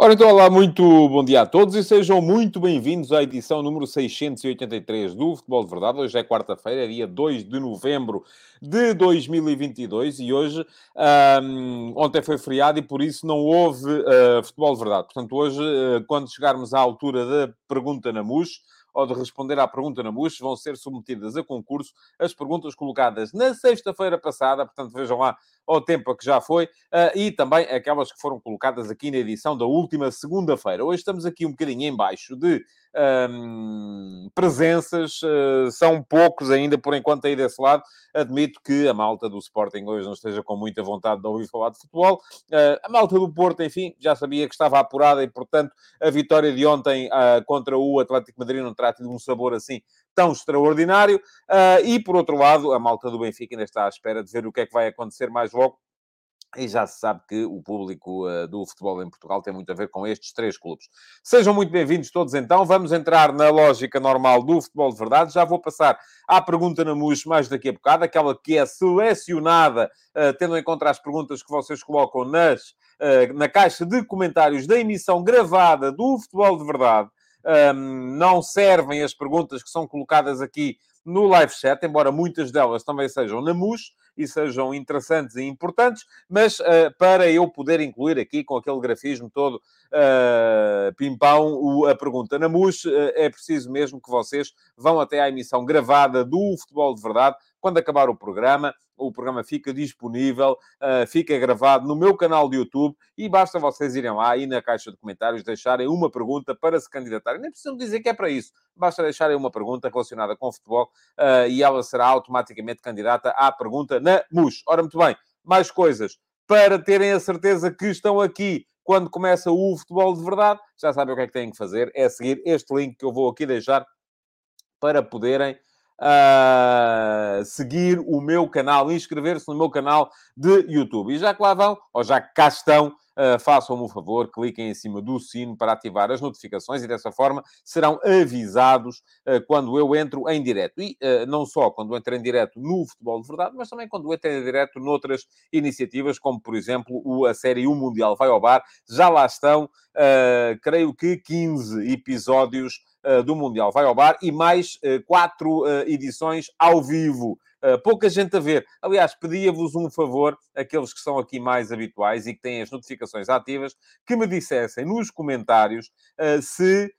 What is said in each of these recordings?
Ora, então, olá, muito bom dia a todos e sejam muito bem-vindos à edição número 683 do Futebol de Verdade. Hoje é quarta-feira, dia 2 de novembro de 2022 e hoje, um, ontem foi feriado e por isso não houve uh, Futebol de Verdade. Portanto, hoje, uh, quando chegarmos à altura da pergunta na MUS, ou de responder à pergunta na MUS, vão ser submetidas a concurso as perguntas colocadas na sexta-feira passada, portanto, vejam lá ao tempo que já foi, uh, e também aquelas que foram colocadas aqui na edição da última segunda-feira. Hoje estamos aqui um bocadinho em baixo de presenças, uh, são poucos ainda por enquanto aí desse lado. Admito que a malta do Sporting hoje não esteja com muita vontade de ouvir falar de futebol. Uh, a malta do Porto, enfim, já sabia que estava apurada e, portanto, a vitória de ontem contra o Atlético Madrid não terá tido um sabor assim tão extraordinário. Uh, e, por outro lado, a malta do Benfica ainda está à espera de ver o que é que vai acontecer mais logo. E já se sabe que o público uh, do futebol em Portugal tem muito a ver com estes três clubes. Sejam muito bem-vindos todos então. Vamos entrar na lógica normal do futebol de verdade. Já vou passar à pergunta na MUS mais daqui a bocado, aquela que é selecionada, uh, tendo em conta as perguntas que vocês colocam nas, uh, na caixa de comentários da emissão gravada do futebol de verdade um, não servem as perguntas que são colocadas aqui no live chat, embora muitas delas também sejam na MUS e sejam interessantes e importantes, mas uh, para eu poder incluir aqui com aquele grafismo todo uh, pimpão o, a pergunta na MUS, uh, é preciso mesmo que vocês vão até à emissão gravada do Futebol de Verdade, quando acabar o programa, o programa fica disponível, uh, fica gravado no meu canal de YouTube e basta vocês irem lá e na caixa de comentários deixarem uma pergunta para se candidatarem. Nem precisam dizer que é para isso. Basta deixarem uma pergunta relacionada com futebol uh, e ela será automaticamente candidata à pergunta na MUS. Ora, muito bem, mais coisas. Para terem a certeza que estão aqui quando começa o futebol de verdade, já sabem o que é que têm que fazer. É seguir este link que eu vou aqui deixar para poderem uh, seguir o meu canal, inscrever-se no meu canal de YouTube. E já que lá vão, ou já que cá estão, Uh, façam-me o favor, cliquem em cima do sino para ativar as notificações e dessa forma serão avisados uh, quando eu entro em direto. E uh, não só quando entro em direto no Futebol de Verdade, mas também quando entro em direto noutras iniciativas, como por exemplo o, a série O Mundial Vai ao Bar. Já lá estão, creio que 15 episódios do Mundial vai ao bar e mais eh, quatro eh, edições ao vivo. pouca gente a ver. Aliás, pedia-vos um favor, aqueles que são aqui mais habituais e que têm as notificações ativas, que me dissessem nos comentários se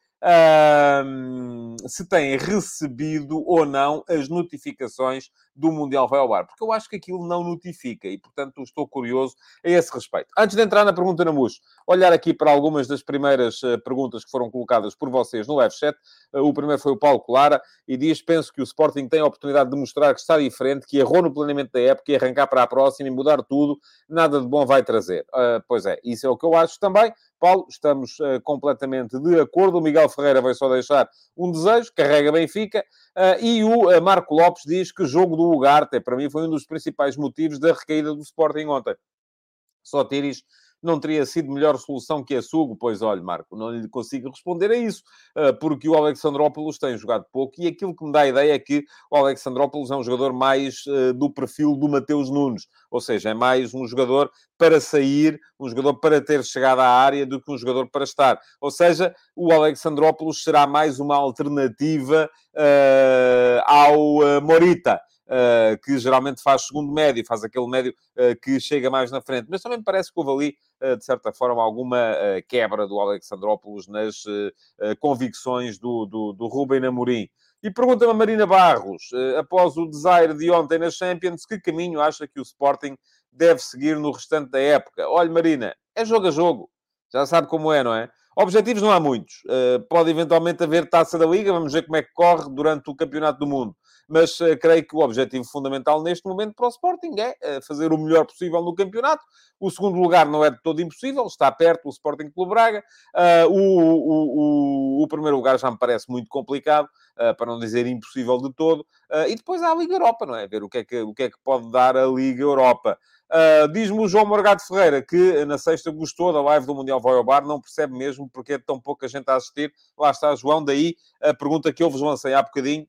se têm recebido ou não as notificações do Mundial Vai ao Bar, porque eu acho que aquilo não notifica e, portanto, estou curioso a esse respeito. Antes de entrar na pergunta na MUS, olhar aqui para algumas das primeiras uh, perguntas que foram colocadas por vocês no live chat. Uh, o primeiro foi o Paulo Colara e diz: Penso que o Sporting tem a oportunidade de mostrar que está diferente, que errou no planeamento da época e arrancar para a próxima e mudar tudo, nada de bom vai trazer. Uh, pois é, isso é o que eu acho também. Paulo, estamos uh, completamente de acordo. O Miguel Ferreira vai só deixar um desejo, carrega Benfica. Uh, e o Marco Lopes diz que jogo do Ugarte, para mim, foi um dos principais motivos da recaída do Sporting ontem. Só Tiris não teria sido melhor solução que a Sugo? Pois olha, Marco, não lhe consigo responder a isso, eh, porque o Alexandrópolis tem jogado pouco e aquilo que me dá a ideia é que o Alexandrópolis é um jogador mais eh, do perfil do Mateus Nunes, ou seja, é mais um jogador para sair, um jogador para ter chegado à área do que um jogador para estar. Ou seja, o Alexandrópolis será mais uma alternativa uh, ao Morita. Uh, que geralmente faz segundo médio, faz aquele médio uh, que chega mais na frente. Mas também me parece que houve ali, uh, de certa forma, alguma quebra do Alexandrópolis nas convicções do, do, do Rubem Amorim. E pergunta-me a Marina Barros, após o desire de ontem na Champions, que caminho acha que o Sporting deve seguir no restante da época? Olha, Marina, é jogo a jogo. Já sabe como é, não é? Objetivos não há muitos. pode eventualmente haver taça da Liga, vamos ver como é que corre durante o Campeonato do Mundo mas uh, creio que o objetivo fundamental neste momento para o Sporting é uh, fazer o melhor possível no campeonato. O segundo lugar não é de todo impossível, está perto o Sporting Clube Braga. Uh, o, o, o, o, primeiro lugar já me parece muito complicado, para não dizer impossível de todo. e depois há a Liga Europa, não é? Ver o que é que, o que, é que pode dar a Liga Europa. Uh, Diz-me o João Morgado Ferreira que na sexta gostou da live do Mundial Vai ao Bar, não percebe mesmo porque é tão pouca gente a assistir. Lá está, João, daí a pergunta que eu vos lancei há bocadinho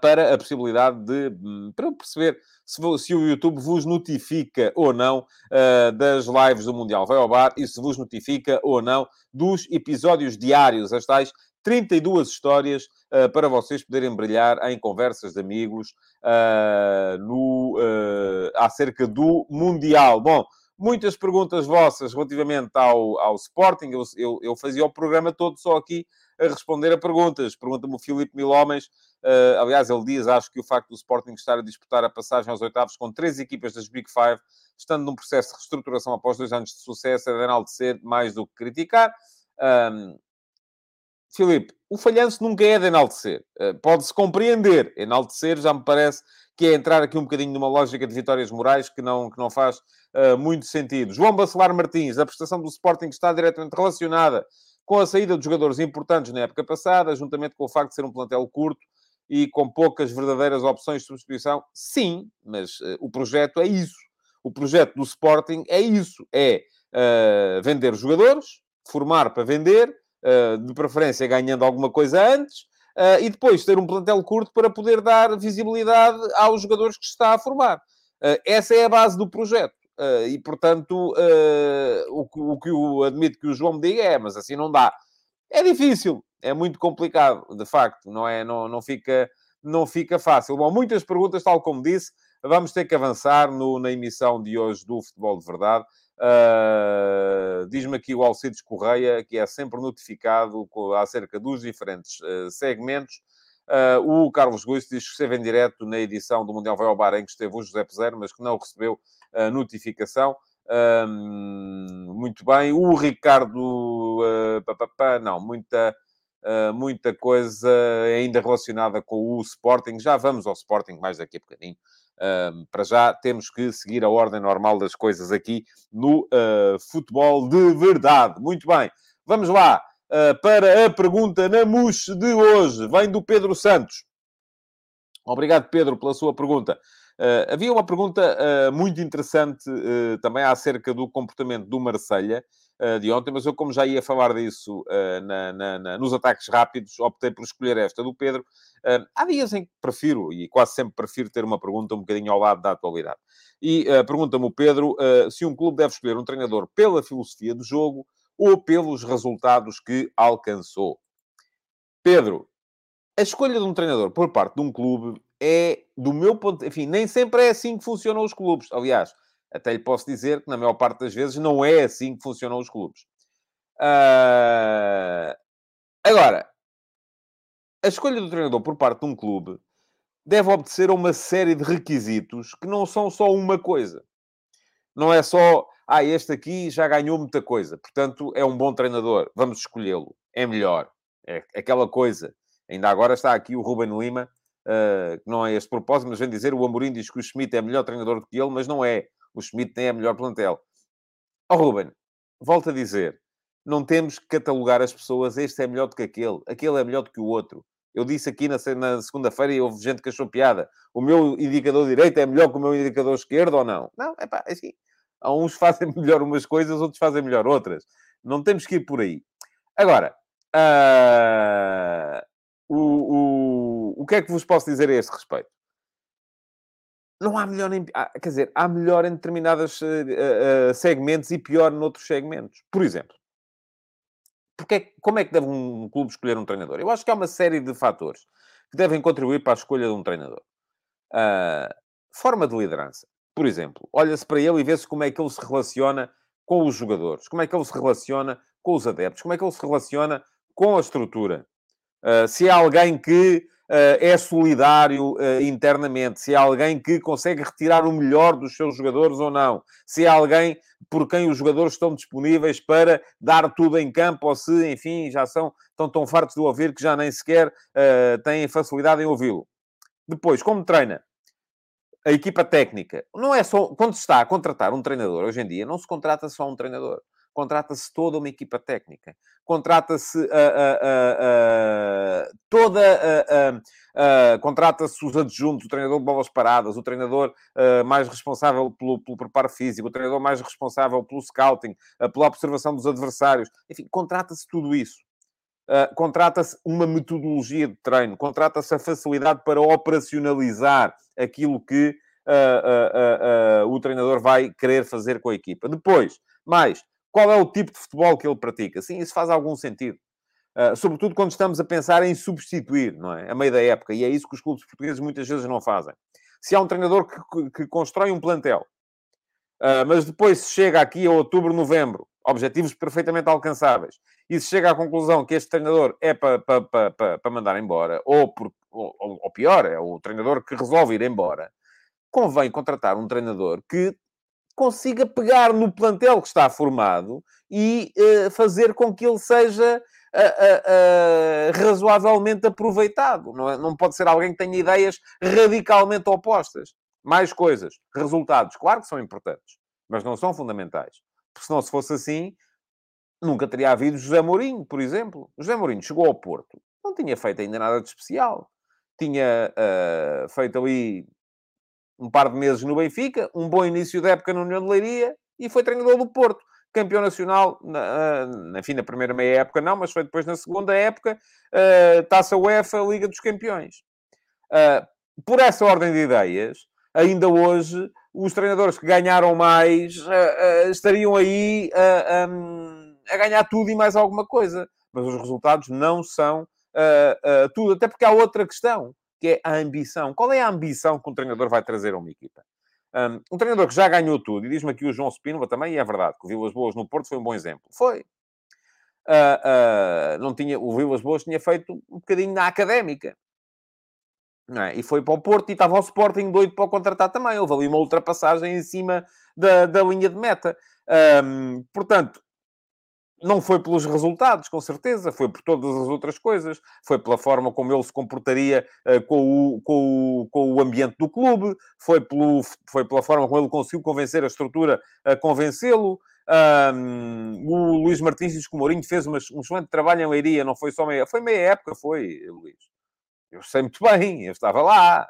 para a possibilidade de, um, para perceber se, se, o YouTube vos notifica ou não uh, das lives do Mundial Vai ao Bar e se vos notifica ou não dos episódios diários, as tais 32 histórias uh, para vocês poderem brilhar em conversas de amigos uh, no, uh, acerca do Mundial. Bom, muitas perguntas vossas relativamente ao, ao Sporting. Eu, eu, eu, fazia o programa todo só aqui a responder a perguntas. Pergunta-me o Filipe Milhomens. Uh, aliás, ele diz, acho que o facto do Sporting estar a disputar a passagem aos oitavos com três equipas das Big Five, estando num processo de reestruturação após dois anos de sucesso, é de enaltecer mais do que criticar. Um, Filipe, o falhanço nunca é de enaltecer. Uh, Pode-se compreender. Enaltecer já me parece que é entrar aqui um bocadinho numa lógica de vitórias morais que não, que não faz uh, muito sentido. João Bacelar Martins, a prestação do Sporting está diretamente relacionada com a saída de jogadores importantes na época passada, juntamente com o facto de ser um plantel curto e com poucas verdadeiras opções de substituição. Sim, mas uh, o projeto é isso. O projeto do Sporting é isso. É vender jogadores, formar para vender, eh, de preferência ganhando alguma coisa antes, uh, e depois ter um plantel curto para poder dar visibilidade aos jogadores que se está a formar. Uh, essa é a base do projeto. E, portanto, o, que, o que eu admito que o João me diga é, mas assim não dá. É difícil, é muito complicado, de facto, não é? Não, não, fica, não fica fácil. Bom, muitas perguntas, tal como disse, vamos ter que avançar no, na emissão de hoje do Futebol de Verdade. Uh, Diz-me aqui o Alcides Correia, que é sempre notificado acerca dos diferentes uh, segmentos. Uh, o Carlos Guiz diz que esteve em direto na edição do Mundial Vai ao Bar, em que esteve o José Peseiro, mas que não recebeu a notificação. muito bem. O Ricardo... Papapá, não, muita... Uh, muita coisa ainda relacionada com o Sporting. Já vamos ao Sporting mais daqui a bocadinho. Uh, para já temos que seguir a ordem normal das coisas aqui no uh, futebol de verdade. Muito bem, vamos lá uh, para a pergunta na MUS de hoje. Vem do Pedro Santos. Obrigado, Pedro, pela sua pergunta. havia uma pergunta muito interessante também acerca do comportamento do Marselha de ontem, mas eu, como já ia falar disso na, na, na, nos ataques rápidos, optei por escolher esta do Pedro, Uh, há dias em que prefiro, e quase sempre prefiro, ter uma pergunta um bocadinho ao lado da atualidade. E uh, pergunta-me o Pedro uh, se um clube deve escolher um treinador pela filosofia do jogo ou pelos resultados que alcançou. Pedro, a escolha de um treinador por parte de um clube é, do meu ponto... Enfim, nem sempre é assim que funcionam os clubes. Aliás, até lhe posso dizer que, na maior parte das vezes, não é assim que funcionam os clubes. Uh... Agora, a escolha do treinador por parte de um clube deve obedecer a uma série de requisitos que não são só uma coisa. Não é só, ah, este aqui já ganhou muita coisa, portanto é um bom treinador, vamos escolhê-lo, é melhor. É aquela coisa. Ainda agora está aqui o Ruben Lima, uh, que não é este propósito, mas vem dizer o Amorim diz que o Schmidt é melhor treinador do que ele, mas não é. O Schmidt tem a melhor plantel. Ó oh, Ruben, volto a dizer, não temos que catalogar as pessoas, este é melhor do que aquele, aquele é melhor do que o outro. Eu disse aqui na, na segunda-feira e houve gente que achou piada. O meu indicador direito é melhor que o meu indicador esquerdo ou não? Não, é pá, assim. Uns fazem melhor umas coisas, outros fazem melhor outras. Não temos que ir por aí. Agora, uh, o, o, o que é que vos posso dizer a este respeito? Não há melhor em... Quer dizer, há melhor em determinados uh, uh, segmentos e pior noutros segmentos. Por exemplo, porque é, como é que deve um clube escolher um treinador? Eu acho que há uma série de fatores que devem contribuir para a escolha de um treinador. Uh, forma de liderança. Por exemplo, olha-se para ele e vê-se como é que ele se relaciona com os jogadores, como é que ele se relaciona com os adeptos, como é que ele se relaciona com a estrutura. Uh, se é alguém que uh, é solidário uh, internamente, se é alguém que consegue retirar o melhor dos seus jogadores ou não, se é alguém por quem os jogadores estão disponíveis para dar tudo em campo, ou se, enfim, já são tão, tão fartos de ouvir que já nem sequer têm facilidade em ouvi-lo. Depois, como treina? A equipa técnica. Não é só... Quando se está a contratar um treinador, hoje em dia, não se contrata só um treinador. contrata-se toda uma equipa técnica, contrata-se uh, uh, toda contrata-se os adjuntos, o treinador de bolas paradas, o treinador mais responsável pelo, pelo preparo físico, o treinador mais responsável pelo scouting, pela observação dos adversários, enfim, contrata-se tudo isso. Uh, contrata-se uma metodologia de treino, contrata-se a facilidade para operacionalizar aquilo que uh, uh, o treinador vai querer fazer com a equipa. Depois, mais, qual é o tipo de futebol que ele pratica? Sim, isso faz algum sentido. sobretudo quando estamos a pensar em substituir, não é? A meio da época. E é isso que os clubes portugueses muitas vezes não fazem. Se há um treinador que, que constrói um plantel, mas depois chega aqui a outubro, novembro, objetivos perfeitamente alcançáveis, e se chega à conclusão que este treinador é para pa, pa, pa, pa, mandar embora, ou, por, ou, ou pior, é o treinador que resolve ir embora, convém contratar um treinador que consiga pegar no plantel que está formado e uh, fazer com que ele seja uh, uh, razoavelmente aproveitado. Não, é? não pode ser alguém que tenha ideias radicalmente opostas. Mais coisas. Resultados, claro que são importantes, mas não são fundamentais. Porque senão, se fosse assim, nunca teria havido José Mourinho, por exemplo. José Mourinho chegou ao Porto, não tinha feito ainda nada de especial. Tinha feito ali um par de meses no Benfica, um bom início da época na União de Leiria e foi treinador do Porto. Campeão nacional, na, na, enfim, na primeira meia época não, mas foi depois na segunda época, uh, Taça UEFA, Liga dos Campeões. Uh, por essa ordem de ideias, ainda hoje, os treinadores que ganharam mais uh, estariam aí um, a ganhar tudo e mais alguma coisa. Mas os resultados não são tudo. Até porque há outra questão que é a ambição. Qual é a ambição que um treinador vai trazer a uma equipa? Um, um treinador que já ganhou tudo, e diz-me aqui o João Spínola também, e é verdade, que o Vilas Boas no Porto foi um bom exemplo. Foi. Uh, uh, não tinha, o Vilas Boas tinha feito um bocadinho na académica. É? E foi para o Porto e estava o Sporting doido para o contratar também. Houve ali uma ultrapassagem em cima da, da linha de meta. Um, portanto, não foi pelos resultados, com certeza, foi por todas as outras coisas, foi pela forma como ele se comportaria uh, com, o, com, o, com o ambiente do clube, foi, pelo, foi pela forma como ele conseguiu convencer a estrutura a convencê-lo. Um, o Luís Martins diz que o Mourinho fez uma, um excelente trabalho em Leiria, não foi só meia, foi meia época, foi, Luís. Eu sei muito bem, eu estava lá,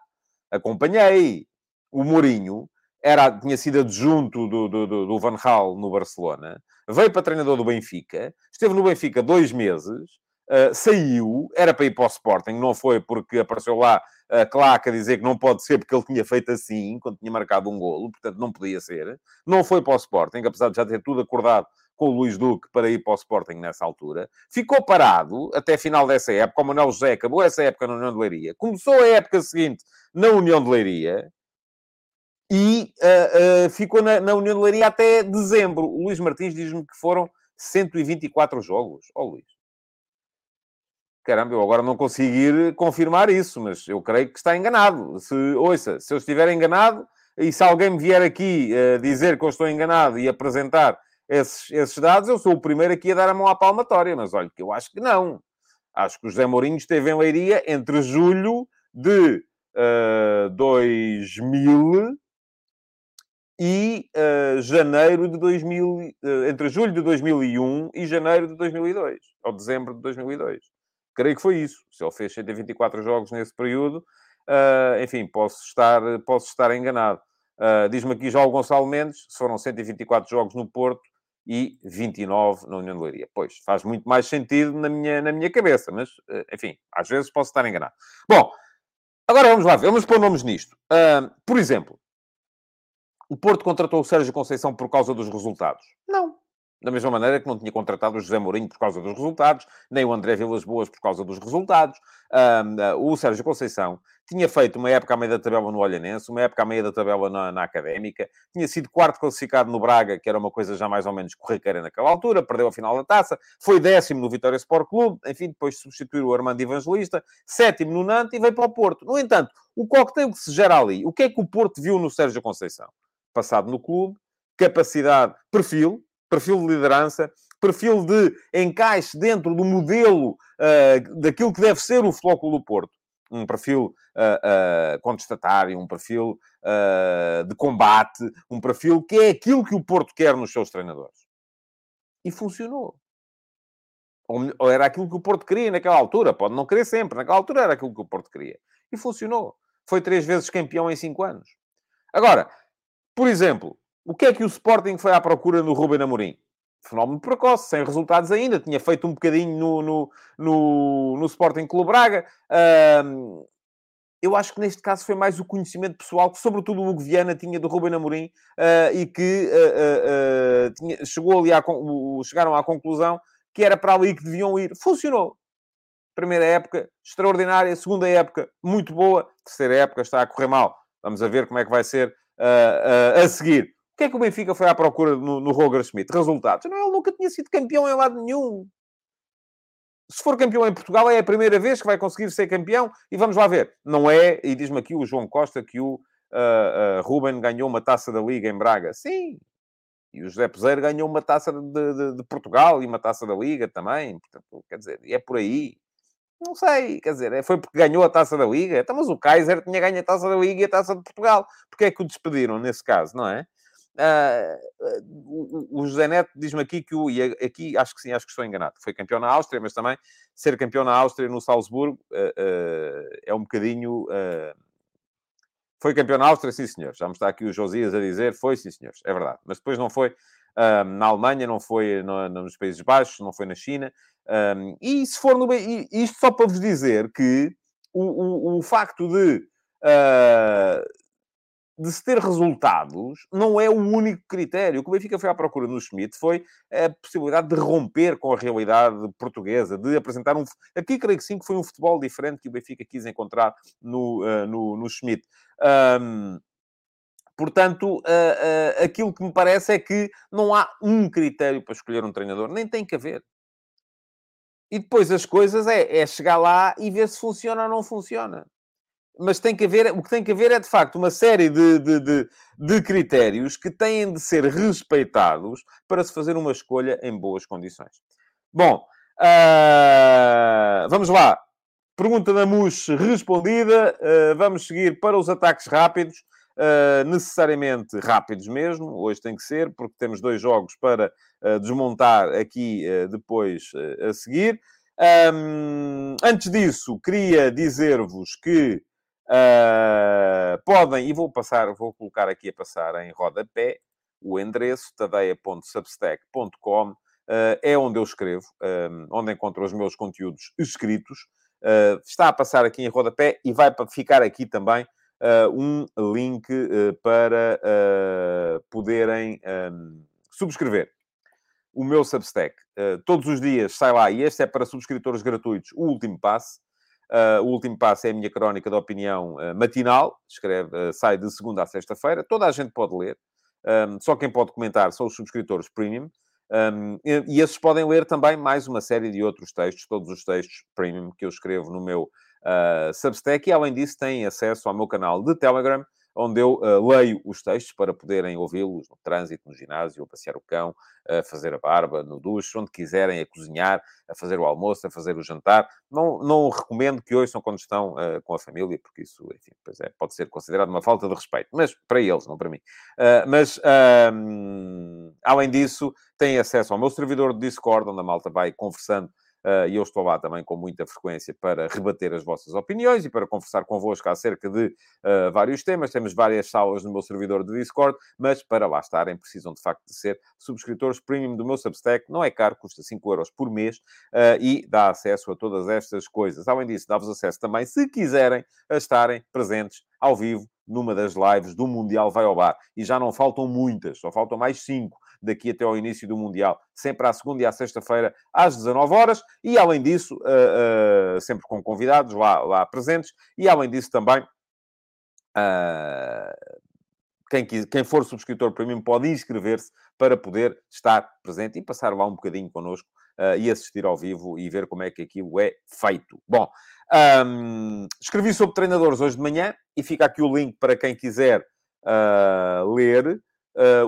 acompanhei. O Mourinho era, tinha sido adjunto do, do, do, Van Gaal no Barcelona, veio para treinador do Benfica, esteve no Benfica dois meses, uh, saiu, era para ir para o Sporting, não foi porque apareceu lá a claca dizer que não pode ser porque ele tinha feito assim, quando tinha marcado um golo, portanto não podia ser. Não foi para o Sporting, apesar de já ter tudo acordado com o Luís Duque para ir para o Sporting nessa altura. Ficou parado até a final dessa época. O Manuel José acabou essa época na União de Leiria. Começou a época seguinte na União de Leiria e uh, uh, ficou na, na, União de Leiria até dezembro. O Luís Martins diz-me que foram 124 jogos. Ó oh, Luís. Caramba, eu agora não consigo ir confirmar isso, mas eu creio que está enganado. Se, ouça, se eu estiver enganado, e se alguém me vier aqui uh, dizer que eu estou enganado e apresentar esses, esses dados, eu sou o primeiro aqui a dar a mão à palmatória. Mas olha, que eu acho que não. Acho que o José Mourinho esteve em Leiria entre julho de uh, 2000 e uh, janeiro de 2000, uh, eh, entre julho de 2001 e janeiro de 2002, ou dezembro de 2002. Creio que foi isso. Se ele fez 124 jogos nesse período, uh, enfim, posso estar, posso estar enganado. Diz-me aqui já Gonçalo Mendes, foram 124 jogos no Porto e 29 na União de Leiria. Pois, faz muito mais sentido na minha, na minha cabeça, mas, enfim, às vezes posso estar enganado. Bom, agora vamos lá ver, vamos pôr nomes nisto. por exemplo, o Porto contratou o Sérgio Conceição por causa dos resultados? Não. Da mesma maneira que não tinha contratado o José Mourinho por causa dos resultados, nem o André Vilas Boas por causa dos resultados. Um, o Sérgio Conceição tinha feito uma época à meia da tabela no Olhanense, uma época à meia da tabela na, na, Académica, tinha sido quarto classificado no Braga, que era uma coisa já mais ou menos corriqueira naquela altura, perdeu a final da taça, foi décimo no Vitória Sport Clube, enfim, depois de substituir o Armando Evangelista, sétimo no Nantes e veio para o Porto. No entanto, o coquetel que se gera ali, o que é que o Porto viu no Sérgio Conceição? passado no clube, capacidade, perfil, perfil de liderança, perfil de encaixe dentro do modelo uh, daquilo que deve ser o Flóculo do Porto. Um perfil uh, uh, contestatário, um perfil de combate, um perfil que é aquilo que o Porto quer nos seus treinadores. E funcionou. Ou, ou era aquilo que o Porto queria naquela altura. Pode não querer sempre. Naquela altura era aquilo que o Porto queria. E funcionou. Foi três vezes campeão em cinco anos. Agora, por exemplo, o que é que o Sporting foi à procura no Ruben Amorim? Fenómeno precoce, sem resultados ainda. Tinha feito um bocadinho no, no, no, no Sporting Clube Braga. Eu acho que neste caso foi mais o conhecimento pessoal que, sobretudo, o Hugo Viana tinha do Ruben Amorim uh, e que uh, uh, tinha, chegou ali à, chegaram à conclusão que era para ali que deviam ir. Funcionou. Primeira época, extraordinária. Segunda época, muito boa. Terceira época, está a correr mal. Vamos a ver como é que vai ser a seguir. Que é que o Benfica foi à procura no, no Roger Schmidt? Resultados. Não, ele nunca tinha sido campeão em lado nenhum se for campeão em Portugal, é a primeira vez que vai conseguir ser campeão e vamos lá ver. Não é, e diz-me aqui o João Costa que o uh, uh, Ruben ganhou uma taça da Liga em Braga. Sim. E o José Peseiro ganhou uma taça de, de, de, Portugal e uma taça da Liga também. Portanto, quer dizer, é por aí. Não sei, quer dizer, é, foi porque ganhou a taça da Liga. Então, mas o Kaiser tinha ganho a taça da Liga e a taça de Portugal. Porque é que o despediram nesse caso, não é? Uh, o, José Neto diz-me aqui que o. E aqui acho que sim, acho que estou enganado. Foi campeão na Áustria, mas também ser campeão na Áustria, no Salzburgo, uh, uh, é um bocadinho. Foi campeão na Áustria, sim, senhor. Já me está aqui o Josias a dizer, foi, sim, senhores, é verdade. Mas depois não foi na Alemanha, não foi no, nos Países Baixos, não foi na China. Um, e se for no. Isto só para vos dizer que o, o, o facto de de se ter resultados não é o único critério. O que o Benfica foi à procura no Schmidt foi a possibilidade de romper com a realidade portuguesa, de apresentar um... Aqui creio que sim, que foi um futebol diferente que o Benfica quis encontrar no, uh, no, no Schmidt. Um, portanto, uh, uh, aquilo que me parece é que não há um critério para escolher um treinador. Nem tem que haver. E depois as coisas é, é chegar lá e ver se funciona ou não funciona mas tem que haver, o que tem que haver é de facto uma série de, de, de, de, critérios que têm de ser respeitados para se fazer uma escolha em boas condições. Bom, uh, vamos lá. Pergunta da Mus respondida. Uh, vamos seguir para os ataques rápidos. Uh, necessariamente rápidos mesmo, hoje tem que ser, porque temos dois jogos para desmontar aqui depois a seguir. Um, antes disso, queria dizer-vos que Uh, podem, e vou passar, vou colocar aqui a passar em rodapé, o endereço tadeia.substack.com uh, é onde eu escrevo, um, onde encontro os meus conteúdos escritos. Uh, está a passar aqui em rodapé e vai ficar aqui também um link para poderem um, subscrever o meu Substack. todos os dias sai lá, e este é para subscritores gratuitos, o último passo. Uh, o último passo é a minha crónica de opinião uh, matinal, escreve, uh, sai de segunda a sexta-feira. Toda a gente pode ler, um, só quem pode comentar são os subscritores premium. Um, e, e, esses podem ler também mais uma série de outros textos, todos os textos premium que eu escrevo no meu Substack. E além disso, têm acesso ao meu canal de Telegram, onde eu uh, leio os textos para poderem ouvi-los no trânsito, no ginásio, a passear o cão, a fazer a barba, no duche, onde quiserem, a cozinhar, a fazer o almoço, a fazer o jantar. Não, não recomendo que ouçam quando estão uh, com a família, porque isso, enfim, é, pode ser considerado uma falta de respeito. Mas para eles, não para mim. Uh, mas, além disso, têm acesso ao meu servidor de Discord, onde a malta vai conversando e eu estou lá também com muita frequência para rebater as vossas opiniões e para conversar convosco acerca de uh, vários temas. Temos várias salas no meu servidor de Discord, mas para lá estarem precisam de facto de ser subscritores premium do meu Substack. Não é caro, custa 5 euros por mês uh, e dá acesso a todas estas coisas. Além disso, dá-vos acesso também, se quiserem, a estarem presentes ao vivo numa das lives do Mundial Vai ao Bar. E já não faltam muitas, só faltam mais cinco daqui até ao início do Mundial, sempre à segunda e à sexta-feira, às 19 horas, e além disso, uh, uh, sempre com convidados lá, lá presentes, e além disso também. Uh, quem, quem, for subscritor para mim pode inscrever-se para poder estar presente e passar lá um bocadinho connosco uh, e assistir ao vivo e ver como é que aquilo é feito. Bom, um, escrevi sobre treinadores hoje de manhã e fica aqui o link para quem quiser uh, ler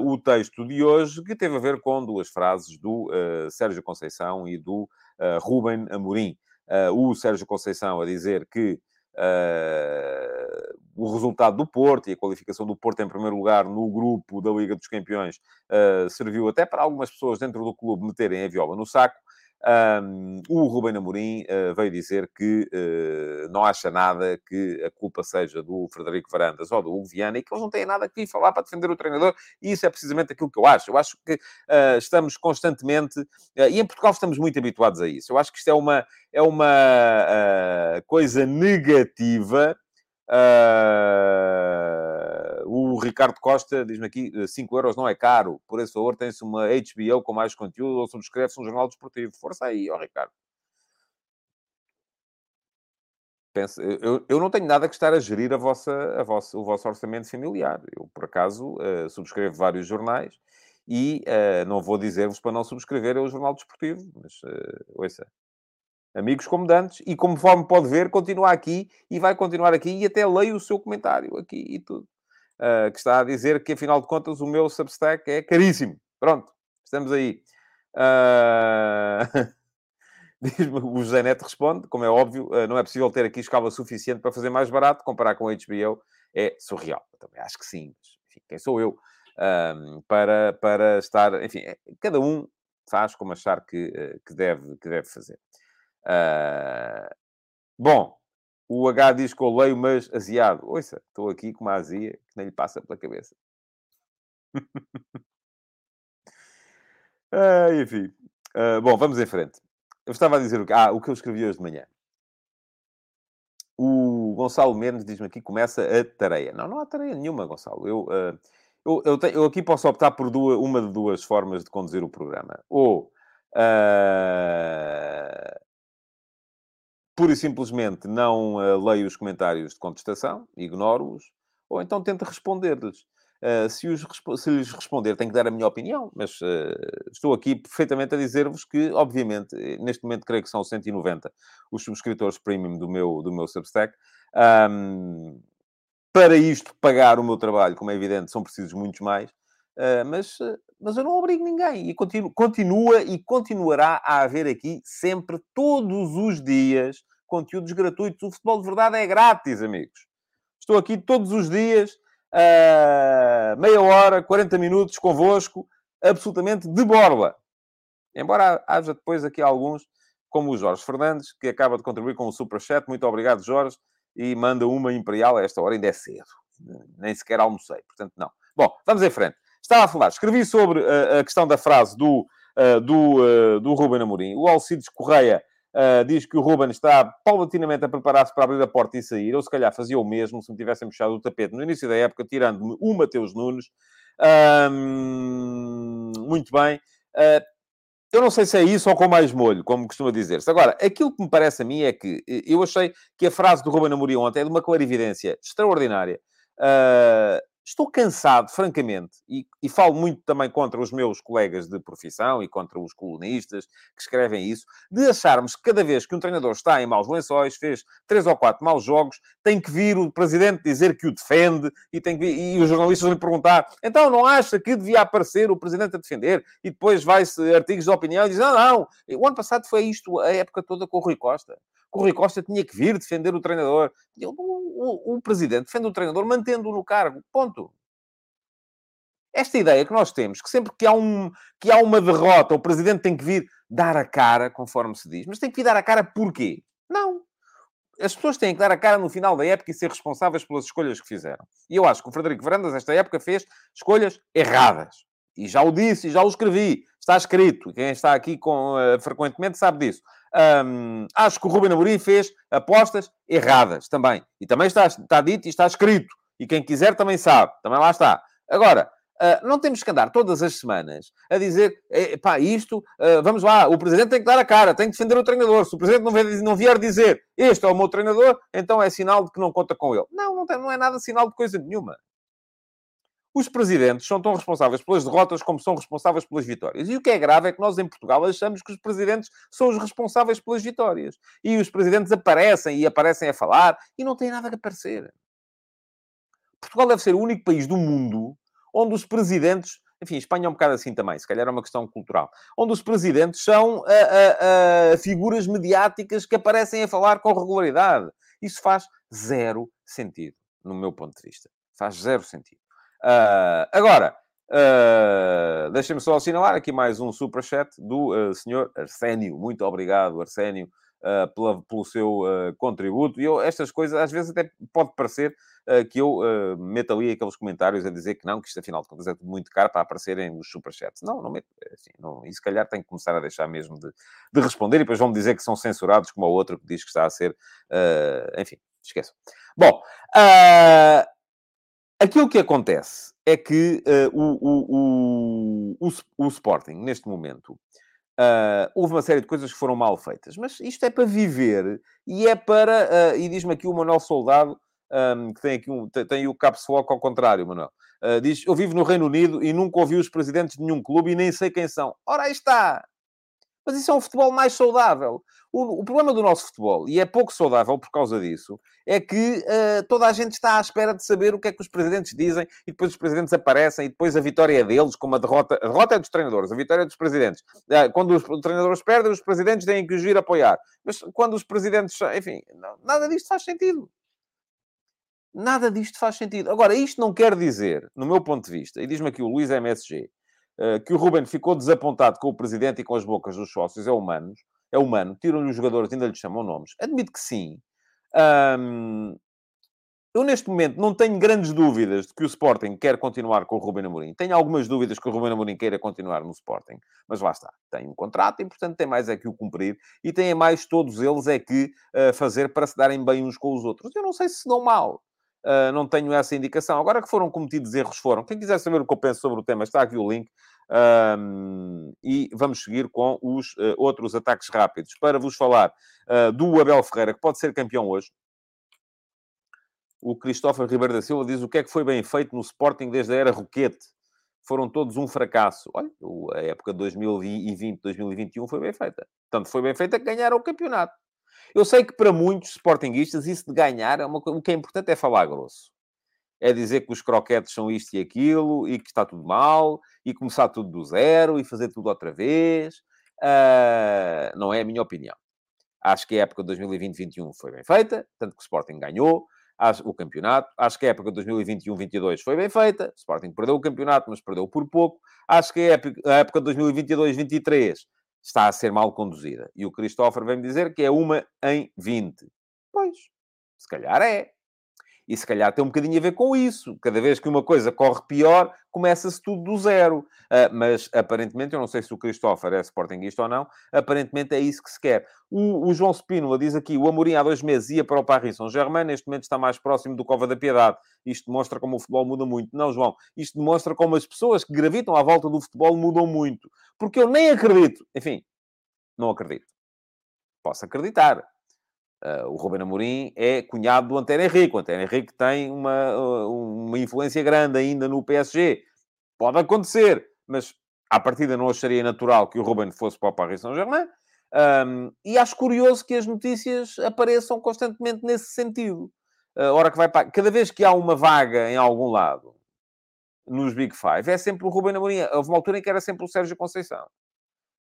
o texto de hoje, que teve a ver com duas frases do uh, Sérgio Conceição e do uh, Ruben Amorim. o Sérgio Conceição a dizer que o resultado do Porto e a qualificação do Porto em primeiro lugar no grupo da Liga dos Campeões uh, serviu até para algumas pessoas dentro do clube meterem a viola no saco. Um, o Rubem Amorim uh, veio dizer que uh, não acha nada que a culpa seja do Frederico Varandas ou do Hugo Viana e que eles não têm nada que vir falar para defender o treinador, e isso é precisamente aquilo que eu acho. Eu acho que uh, estamos constantemente, e em Portugal estamos muito habituados a isso. Eu acho que isto é uma, é uma coisa negativa. O Ricardo Costa diz-me aqui: 5 euros não é caro, por esse valor tem-se uma HBO com mais conteúdo ou subscreve-se um jornal desportivo. Força aí, ó Ricardo. Penso, eu, eu não tenho nada que estar a gerir a vossa, a vossa, o vosso orçamento familiar. Eu, por acaso, uh, subscrevo vários jornais e uh, não vou dizer-vos para não subscrever o jornal desportivo, mas uh, ouça. Amigos como Dantes, e conforme pode ver, continua aqui e vai continuar aqui e até leio o seu comentário aqui e tudo uh, que está a dizer que, afinal de contas, o meu Substack é caríssimo. Pronto, estamos aí. Uh... o José Neto responde, como é óbvio, uh, não é possível ter aqui escala suficiente para fazer mais barato, comparar com a HBO é surreal. Eu também acho que sim, mas enfim, quem sou eu para, para estar... Enfim, é, cada um faz como achar que, que, deve, que deve fazer. Uh, bom, o H diz que eu leio, mas aziado. Ouça, estou aqui com uma azia que nem lhe passa pela cabeça. ah, enfim. Uh, bom, vamos em frente. Eu estava a dizer o que, ah, o que eu escrevi hoje de manhã. O Gonçalo Mendes diz-me aqui começa a tareia. Não, não há tareia nenhuma, Gonçalo. Eu, uh, eu, eu, eu, aqui posso optar por duas, uma de duas formas de conduzir o programa. Ou uh, pura e simplesmente não uh, leio os comentários de contestação, ignoro-os, ou então tento responder-lhes. Uh, se, os, se lhes responder, tenho que dar a minha opinião, mas uh, estou aqui perfeitamente a dizer-vos que, obviamente, neste momento creio que são 190 os subscritores premium do meu, do meu Substack. Um, para isto pagar o meu trabalho, como é evidente, são precisos muitos mais, uh, mas, mas eu não obrigo ninguém. E continu, continua e continuará a haver aqui sempre, todos os dias, conteúdos gratuitos. O futebol de verdade é grátis, amigos. Estou aqui todos os dias, uh, meia hora, 40 minutos convosco, absolutamente de borla. Embora haja depois aqui alguns, como o Jorge Fernandes, que acaba de contribuir com o Superchat. Muito obrigado, Jorge. E manda uma imperial a esta hora, ainda é cedo. Nem sequer almocei, portanto, não. Bom, vamos em frente. Estava a falar, escrevi sobre uh, a questão da frase do, uh, do, uh, do Ruben Amorim. O Alcides Correia Uh, diz que o Ruben está paulatinamente a preparar-se para abrir a porta e sair. Eu, se calhar, fazia o mesmo se me tivessem puxado o tapete no início da época, tirando-me o Mateus Nunes. muito bem. Eu não sei se é isso ou com mais molho, como costuma dizer-se. Agora, aquilo que me parece a mim é que eu achei que a frase do Ruben Amorim ontem é de uma clarividência extraordinária. Uh, Estou cansado, francamente, e, e, falo muito também contra os meus colegas de profissão e contra os colunistas que escrevem isso, de acharmos que cada vez que um treinador está em maus lençóis, fez três ou quatro maus jogos, tem que vir o presidente dizer que o defende e, tem que vir, e os jornalistas lhe perguntar então não acha que devia aparecer o presidente a defender? E depois vai-se artigos de opinião e diz não, não, o ano passado foi isto a época toda com o Rui Costa que o Rui Costa tinha que vir defender o treinador. O, o, o presidente defende o treinador mantendo-o no cargo. Ponto. Esta ideia que nós temos, que sempre que há, um, que há uma derrota, o presidente tem que vir dar a cara, conforme se diz. Mas tem que vir dar a cara porquê? Não. As pessoas têm que dar a cara no final da época e ser responsáveis pelas escolhas que fizeram. E eu acho que o Frederico Varandas, esta época, fez escolhas erradas. E já o disse, e já o escrevi. Está escrito. Quem está aqui com, uh, frequentemente sabe disso. Um, acho que o Ruben Amorim fez apostas erradas também. E também está, está dito e está escrito. E quem quiser também sabe. Também lá está. Agora, uh, não temos que andar todas as semanas a dizer, pá, isto, uh, vamos lá, o Presidente tem que dar a cara, tem que defender o treinador. Se o Presidente não vier, não vier dizer, este é o meu treinador, então é sinal de que não conta com ele. Não, não, tem, não é nada sinal de coisa nenhuma. Os presidentes são tão responsáveis pelas derrotas como são responsáveis pelas vitórias. E o que é grave é que nós, em Portugal, achamos que os presidentes são os responsáveis pelas vitórias. E os presidentes aparecem e aparecem a falar e não têm nada a aparecer. Portugal deve ser o único país do mundo onde os presidentes. Enfim, Espanha é um bocado assim também, se calhar é uma questão cultural. Onde os presidentes são a, a, a figuras mediáticas que aparecem a falar com regularidade. Isso faz zero sentido. no meu ponto de vista. Faz zero sentido. Uh, agora, uh, deixem-me só assinalar aqui mais um superchat do uh, senhor Arsénio. Muito obrigado, Arsénio, uh, pela, pelo seu uh, contributo. E eu, estas coisas, às vezes até pode parecer uh, que eu meto ali aqueles comentários a dizer que não, que isto afinal de contas é muito caro para aparecerem nos superchats. Não, não meto. É assim, não, e se calhar tenho que começar a deixar mesmo de, de responder e depois vão-me dizer que são censurados, como o outro que diz que está a ser. enfim, esqueçam. Bom, aquilo que acontece é que o, o, o, o, o Sporting, neste momento, Uh, houve uma série de coisas que foram mal feitas, mas isto é para viver e é para. Uh, e diz-me aqui o Manuel Soldado, um, que tem aqui um, tem, tem o caps ao contrário, Manuel. Uh, diz: Eu vivo no Reino Unido e nunca ouvi os presidentes de nenhum clube e nem sei quem são. Ora, aí está! Mas isso é um futebol mais saudável. O, o, problema do nosso futebol, e é pouco saudável por causa disso, é que uh, toda a gente está à espera de saber o que é que os presidentes dizem e depois os presidentes aparecem e depois a vitória é deles, como a derrota. A derrota é dos treinadores, a vitória é dos presidentes. Uh, quando os treinadores perdem, os presidentes têm que os vir apoiar. Mas quando os presidentes. Enfim, não, nada disto faz sentido. Nada disto faz sentido. Agora, isto não quer dizer, no meu ponto de vista, e diz-me aqui o Luís MSG, que o Ruben ficou desapontado com o presidente e com as bocas dos sócios, é humano é humano, tiram-lhe os jogadores, ainda lhe chamam nomes. Admito que sim. Eu, neste momento, não tenho grandes dúvidas de que o Sporting quer continuar com o Ruben Amorim. Tenho algumas dúvidas que o Ruben Amorim queira continuar no Sporting. Mas lá está. Tem um contrato e, portanto, tem mais é que o cumprir. E tem mais, todos eles, é que uh, fazer para se darem bem uns com os outros. Eu não sei se se dão mal. Uh, não tenho essa indicação. Agora que foram cometidos erros, foram. Quem quiser saber o que eu penso sobre o tema, está aqui o link. E vamos seguir com os uh, outros ataques rápidos. Para vos falar uh, do Abel Ferreira, que pode ser campeão hoje. O Cristóvão Ribeiro da Silva diz o que é que foi bem feito no Sporting desde a era Roquete. Foram todos um fracasso. Olha, a época de 2020, 2021 foi bem feita. Tanto foi bem feita que ganharam o campeonato. Eu sei que para muitos sportinguistas isso de ganhar é uma, o que é importante é falar grosso é dizer que os croquetes são isto e aquilo e que está tudo mal e começar tudo do zero e fazer tudo outra vez. Uh, não é a minha opinião. Acho que a época de 2020-21 foi bem feita, tanto que o Sporting ganhou o campeonato. Acho que a época de 2021-22 foi bem feita. O Sporting perdeu o campeonato, mas perdeu por pouco. Acho que a época de 2022-23 está a ser mal conduzida. E o Christopher vem-me dizer que é uma em 20. Pois, se calhar é. E se calhar tem um bocadinho a ver com isso. Cada vez que uma coisa corre pior, começa-se tudo do zero. Uh, mas aparentemente, eu não sei se o Christopher é sportinguista ou não, aparentemente é isso que se quer. O, o João Spínola diz aqui: o Amorim há dois meses ia para o Paris Saint-Germain, neste momento está mais próximo do Cova da Piedade. Isto demonstra como o futebol muda muito. Não, João, isto demonstra como as pessoas que gravitam à volta do futebol mudam muito. Porque eu nem acredito. Enfim, não acredito. Posso acreditar Uh, o Ruben Amorim é cunhado do Antero Henrique. O Antero Henrique tem uma, uh, uma influência grande ainda no PSG. Pode acontecer, mas à partida não acharia natural que o Ruben fosse para o Paris Saint-Germain. Um, e acho curioso que as notícias apareçam constantemente nesse sentido. Uh, hora que vai para... Cada vez que há uma vaga em algum lado, nos Big Five, é sempre o Ruben Amorim. Houve uma altura em que era sempre o Sérgio Conceição.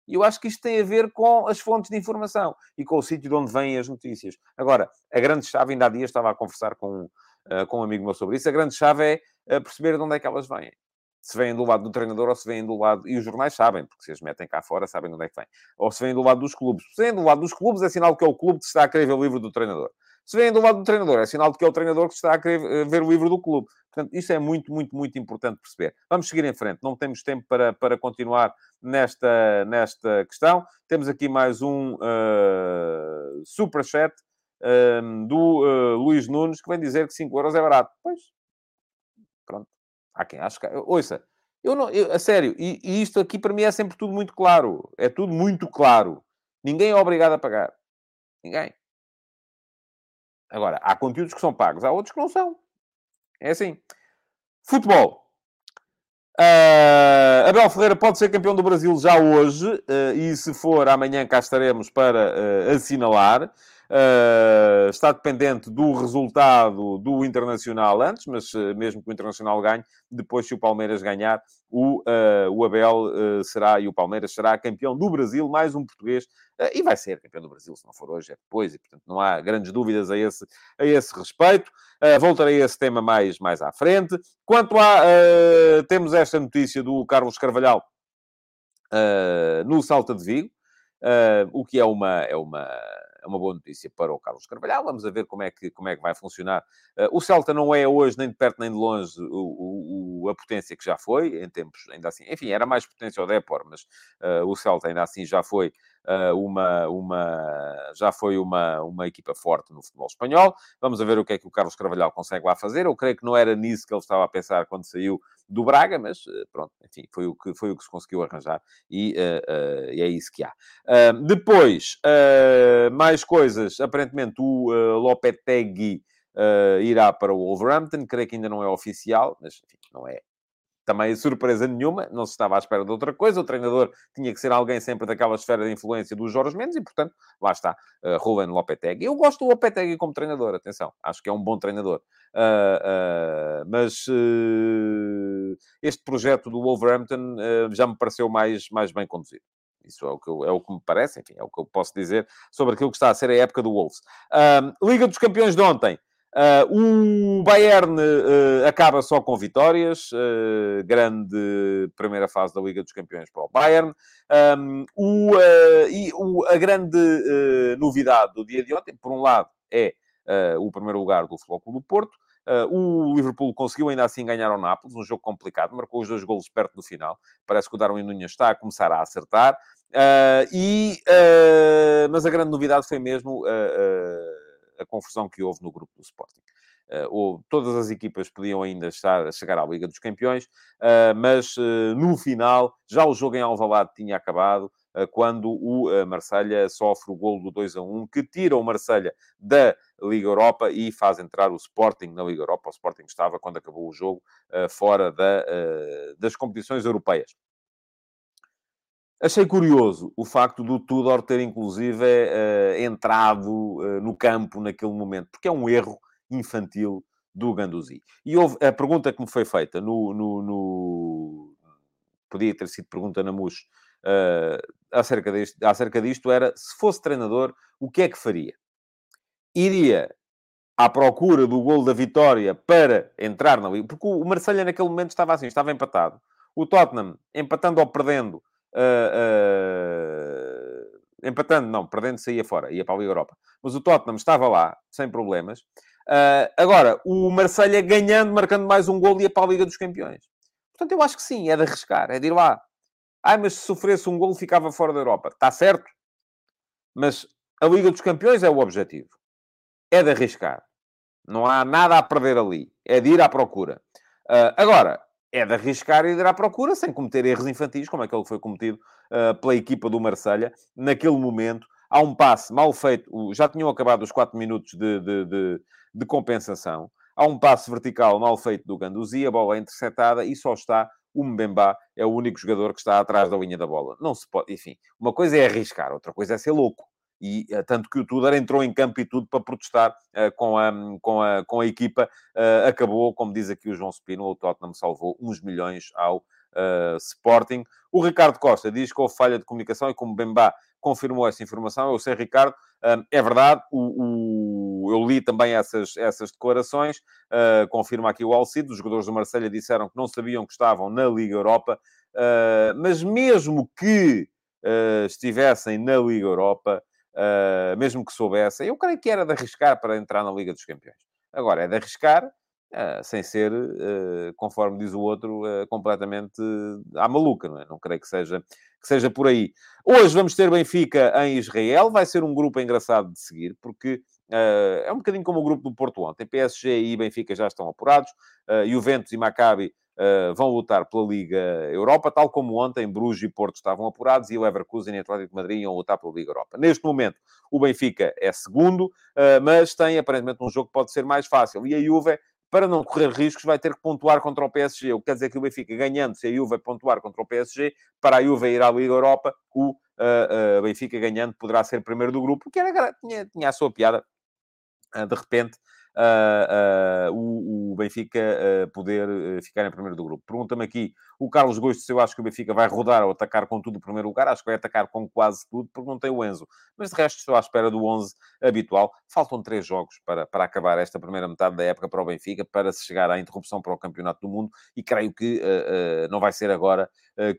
E eu acho que isto tem a ver com as fontes de informação e com o sítio de onde vêm as notícias. Agora, a grande chave, ainda há dias estava a conversar com, uh, com um amigo meu sobre isso, a grande chave é uh, perceber de onde é que elas vêm. Se vêm do lado do treinador ou se vêm do lado... E os jornais sabem, porque se as metem cá fora, sabem de onde é que vêm. Ou se vêm do lado dos clubes. Se vêm do lado dos clubes, é sinal que é o clube que está a querer ver o livro do treinador. Se vêm do lado do treinador, é sinal de que é o treinador que está a querer eh, ver o livro do clube. Portanto, isso é muito, muito, muito importante perceber. Vamos seguir em frente. Não temos tempo para, para continuar nesta, nesta questão. Temos aqui mais um uh, superchat uh, do uh, Luís Nunes, que vem dizer que 5 euros é barato. Pois, pronto. Há quem acha que... Ouça, eu não... Eu, a sério, e, e isto aqui para mim é sempre tudo muito claro. É tudo muito claro. Ninguém é obrigado a pagar. Ninguém. Agora, há conteúdos que são pagos, há outros que não são. É assim. Futebol. Uh, Abel Ferreira pode ser campeão do Brasil já hoje, uh, e se for, amanhã cá estaremos para uh, assinalar. Uh, está dependente do resultado do Internacional antes, mas uh, mesmo que o Internacional ganhe, depois, se o Palmeiras ganhar, o, uh, o Abel será, e o Palmeiras será campeão do Brasil, mais um português, e vai ser campeão do Brasil, se não for hoje, é depois, e portanto não há grandes dúvidas a esse, a esse respeito. voltarei a esse tema mais, mais à frente. Quanto a. temos esta notícia do Carlos Carvalhal no Salta de Vigo. O que é uma, é, uma, é uma boa notícia para o Carlos Carvalhal. Vamos a ver como é que, como é que vai funcionar. Uh, o Celta não é hoje, nem de perto nem de longe, o, o, a potência que já foi, em tempos, ainda assim. Enfim, era mais potência o Depor, mas uh, o Celta ainda assim já foi uma, uma, já foi uma, uma equipa forte no futebol espanhol. Vamos a ver o que é que o Carlos Carvalhal consegue lá fazer. Eu creio que não era nisso que ele estava a pensar quando saiu do Braga, mas eh, pronto, enfim, foi o que, foi o que se conseguiu arranjar e, uh, uh, e é isso que há. Uh, depois, mais coisas. Aparentemente, o Lopetegui irá para o Wolverhampton, creio que ainda não é oficial, mas enfim, não é também surpresa nenhuma, não se estava à espera de outra coisa. O treinador tinha que ser alguém sempre daquela esfera de influência dos Jorge Mendes e, portanto, lá está, uh, Ruben Lopetegui. Eu gosto do Lopetegui como treinador, atenção, acho que é um bom treinador. Uh, uh, mas uh, este projeto do Wolverhampton já me pareceu mais, mais bem conduzido. Isso é o, que eu, é o que me parece, enfim, é o que eu posso dizer sobre aquilo que está a ser a época do Wolves. Liga dos Campeões de ontem. Uh, o Bayern uh, acaba só com vitórias, uh, grande primeira fase da Liga dos Campeões para o Bayern. Um, o, e o, a grande novidade do dia de ontem, por um lado, é o primeiro lugar do Futebol Clube do Porto. o Liverpool conseguiu ainda assim ganhar ao Nápoles, um jogo complicado, marcou os dois golos perto do final. Parece que o Darwin Nunes está a começar a acertar. e, mas a grande novidade foi mesmo a confusão que houve no grupo do Sporting. Uh, todas as equipas podiam ainda estar a chegar à Liga dos Campeões, uh, mas uh, no final, já o jogo em Alvalade tinha acabado, quando o Marselha sofre o golo do 2 a 1, que tira o Marselha da Liga Europa e faz entrar o Sporting na Liga Europa. O Sporting estava, quando acabou o jogo, fora da, das competições europeias. Achei curioso o facto do Tudor ter, inclusive, uh, entrado uh, no campo naquele momento, porque é um erro infantil do Ganduzi. E houve a pergunta que me foi feita no... no, no... Podia ter sido pergunta na MUS uh, acerca, deste, acerca disto, era, se fosse treinador, o que é que faria? Iria à procura do gol da vitória para entrar na Liga, porque o Marselha naquele momento estava assim, estava empatado. O Tottenham, empatando ou perdendo, uh, uh, empatando, não, perdendo saía fora, ia para a Liga Europa. Mas o Tottenham estava lá, sem problemas. Uh, agora, o Marselha ganhando, marcando mais um gol, ia para a Liga dos Campeões. Portanto, eu acho que sim, é de arriscar, é de ir lá. Ai, mas se sofresse um gol, ficava fora da Europa. Está certo. Mas a Liga dos Campeões é o objetivo. É de arriscar. Não há nada a perder ali. É de ir à procura. Uh, agora, é de arriscar e de ir à procura sem cometer erros infantis, como aquele que foi cometido uh, pela equipa do Marselha naquele momento. Há um passe mal feito, já tinham acabado os 4 minutos de, de, de, de compensação. Há um passe vertical mal feito do Ganduzi, a bola é interceptada e só está o Mbemba, é o único jogador que está atrás da linha da bola. Não se pode, enfim, uma coisa é arriscar, outra coisa é ser louco e uh, tanto que o Tudor entrou em campo e tudo para protestar uh, com, a, com, a, com a equipa. Uh, acabou, como diz aqui o João Spino, o Tottenham salvou uns milhões ao Sporting. O Ricardo Costa diz que houve falha de comunicação e como Bemba confirmou essa informação, eu sei, Ricardo, é verdade, o, o, eu li também essas, essas declarações, uh, confirma aqui o Alcide, os jogadores do Marselha disseram que não sabiam que estavam na Liga Europa, uh, mas mesmo que uh, estivessem na Liga Europa, uh, mesmo que soubessem, eu creio que era de arriscar para entrar na Liga dos Campeões. Agora, é de arriscar uh, sem ser, uh, conforme diz o outro, completamente à maluca, não é? Não creio que seja, que seja por aí. Hoje vamos ter Benfica em Israel, vai ser um grupo engraçado de seguir, porque é um bocadinho como o grupo do Porto ontem. PSG e Benfica já estão apurados, Juventus e Maccabi uh, vão lutar pela Liga Europa, tal como ontem Bruges e Porto estavam apurados e o Leverkusen e Atlético de Madrid iam lutar pela Liga Europa. Neste momento, o Benfica é segundo, uh, mas tem aparentemente um jogo que pode ser mais fácil. E a Juve para não correr riscos, vai ter que pontuar contra o PSG. O que quer dizer que o Benfica, ganhando, se a Juve pontuar contra o PSG, para a Juve ir à Liga Europa, o uh, Benfica ganhando poderá ser primeiro do grupo, que era, tinha, tinha a sua piada. de repente, uh, uh, o, o, Benfica uh, poder ficar em primeiro do grupo. Pergunta-me aqui o Carlos Gosto eu acho que o Benfica vai rodar ou atacar com tudo o primeiro lugar. Acho que vai atacar com quase tudo, porque não tem o Enzo. Mas de resto estou à espera do 11 habitual. Faltam três jogos para, para acabar esta primeira metade da época para o Benfica, para se chegar à interrupção para o Campeonato do Mundo. E creio que não vai ser agora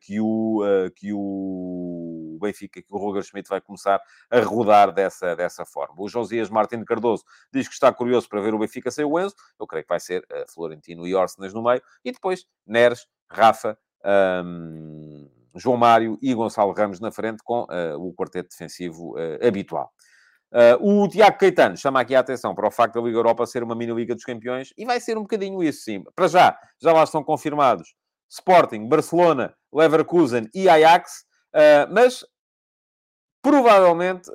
que o... que o Benfica, que o Roger Schmidt vai começar a rodar dessa, dessa forma. O Josias Martins Cardoso diz que está curioso para ver o Benfica sem o Enzo. Eu creio que vai ser uh, Florentino e Orsenas no meio. E depois Neres, Rafa, um, João Mário e Gonçalo Ramos na frente com uh, o quarteto defensivo uh, habitual. Uh, o Tiago Caetano chama aqui a atenção para o facto da Liga Europa ser uma mini-liga dos campeões e vai ser um bocadinho isso, sim. Para já, já lá estão confirmados Sporting, Barcelona, Leverkusen e Ajax. Mas provavelmente,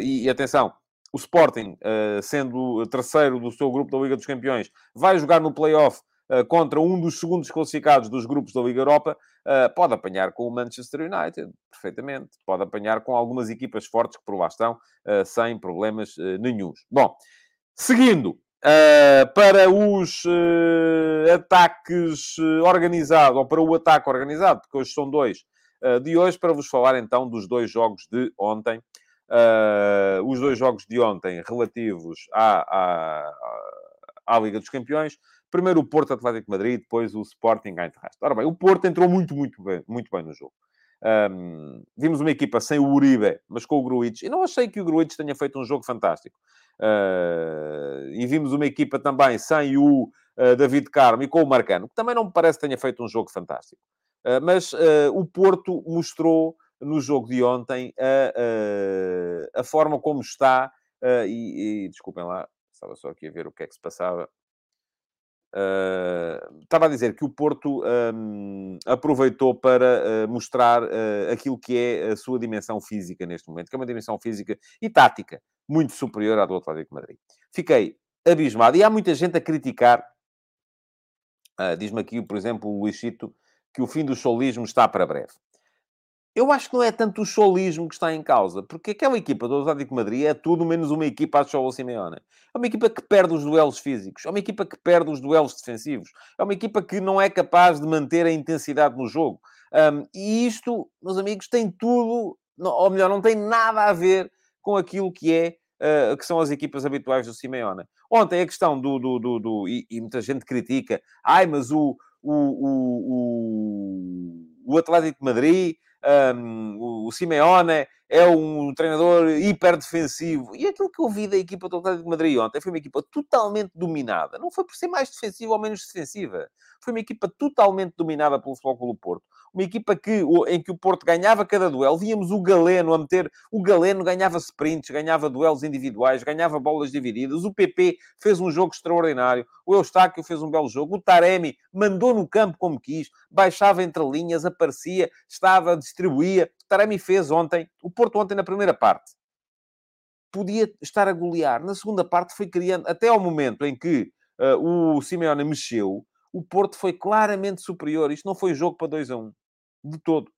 e, e, atenção, o Sporting, sendo terceiro do seu grupo da Liga dos Campeões, vai jogar no play-off contra um dos segundos classificados dos grupos da Liga Europa, pode apanhar com o Manchester United, perfeitamente. Pode apanhar com algumas equipas fortes que por lá estão, sem problemas nenhums. Bom, seguindo, Uh, para os uh, ataques organizados, ou para o ataque organizado, porque hoje são dois, uh, de hoje, para vos falar então dos dois jogos de ontem. os dois jogos de ontem relativos à, à, à, Liga dos Campeões. Primeiro o Porto Atlético Madrid, depois o Sporting Eintracht. Ora bem, o Porto entrou muito, muito bem, muito bem no jogo. Um, vimos uma equipa sem o Uribe, mas com o Gruitch. E não achei que o Gruitch tenha feito um jogo fantástico. Uh, e vimos uma equipa também sem o uh, David Carmo e com o Marcano, que também não me parece que tenha feito um jogo fantástico. Uh, mas o Porto mostrou no jogo de ontem a, a forma como está. E, e, desculpem lá, estava só aqui a ver o que é que se passava. Uh, estava a dizer que o Porto um, aproveitou para uh, mostrar uh, aquilo que é a sua dimensão física neste momento, que é uma dimensão física e tática muito superior à do Atlético Madrid. Fiquei abismado. E há muita gente a criticar. Diz-me aqui, por exemplo, o Luisito, que o fim do solismo está para breve. Eu acho que não é tanto o solismo que está em causa, porque aquela equipa do Atlético Madrid é tudo menos uma equipa a Cholo Simeone. É uma equipa que perde os duelos físicos, é uma equipa que perde os duelos defensivos, é uma equipa que não é capaz de manter a intensidade no jogo. Um, e isto, meus amigos, tem tudo, ou melhor, não tem nada a ver com aquilo que é Uh, que são as equipas habituais do Simeone. Ontem a questão do. do, do, do e, e, muita gente critica, ai, mas o, o, o, o, o Atlético de Madrid um, o Simeone é um treinador hiper defensivo. E aquilo que eu vi da equipa do Atlético de Madrid ontem foi uma equipa totalmente dominada. Não foi por ser mais defensiva ou menos defensiva. Foi uma equipa totalmente dominada pelo Futebol Clube Porto. Uma equipa que, em que o Porto ganhava cada duelo. Víamos o Galeno a meter... O Galeno ganhava sprints, ganhava duelos individuais, ganhava bolas divididas. O PP fez um jogo extraordinário. O Eustáquio fez um belo jogo. O Taremi mandou no campo como quis. Baixava entre linhas, aparecia, estava, distribuía. O Taremi fez ontem. O Porto ontem na primeira parte podia estar a golear. Na segunda parte foi criando... Até ao momento em que uh, o Simeone mexeu o Porto foi claramente superior. Isto não foi jogo para 2 a 1, de todo.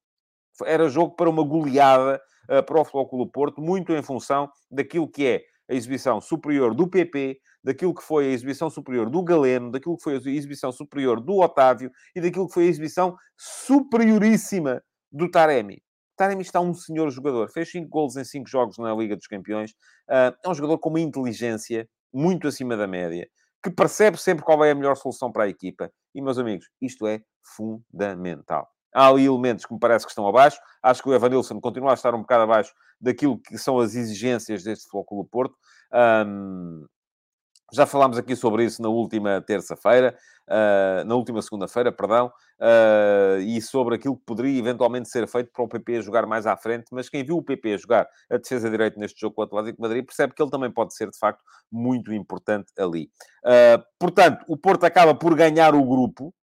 Era jogo para uma goleada uh, para o Clube Porto, muito em função daquilo que é a exibição superior do PP, daquilo que foi a exibição superior do Galeno, daquilo que foi a exibição superior do Otávio e daquilo que foi a exibição superioríssima do Taremi. Taremi está um senhor jogador. Fez 5 golos em 5 jogos na Liga dos Campeões. Uh, é um jogador com uma inteligência muito acima da média que percebe sempre qual é a melhor solução para a equipa. E, meus amigos, isto é fundamental. Há ali elementos que me parece que estão abaixo. Acho que o Evanilson continua a estar um bocado abaixo daquilo que são as exigências deste Futebol Porto. Um, já falámos aqui sobre isso na última terça-feira, uh, na última segunda-feira, perdão, uh, e sobre aquilo que poderia eventualmente ser feito para o PP jogar mais à frente, mas quem viu o PP jogar a defesa direita neste jogo com o Atlético de Madrid percebe que ele também pode ser, de facto, muito importante ali. Uh, portanto, o Porto acaba por ganhar o grupo,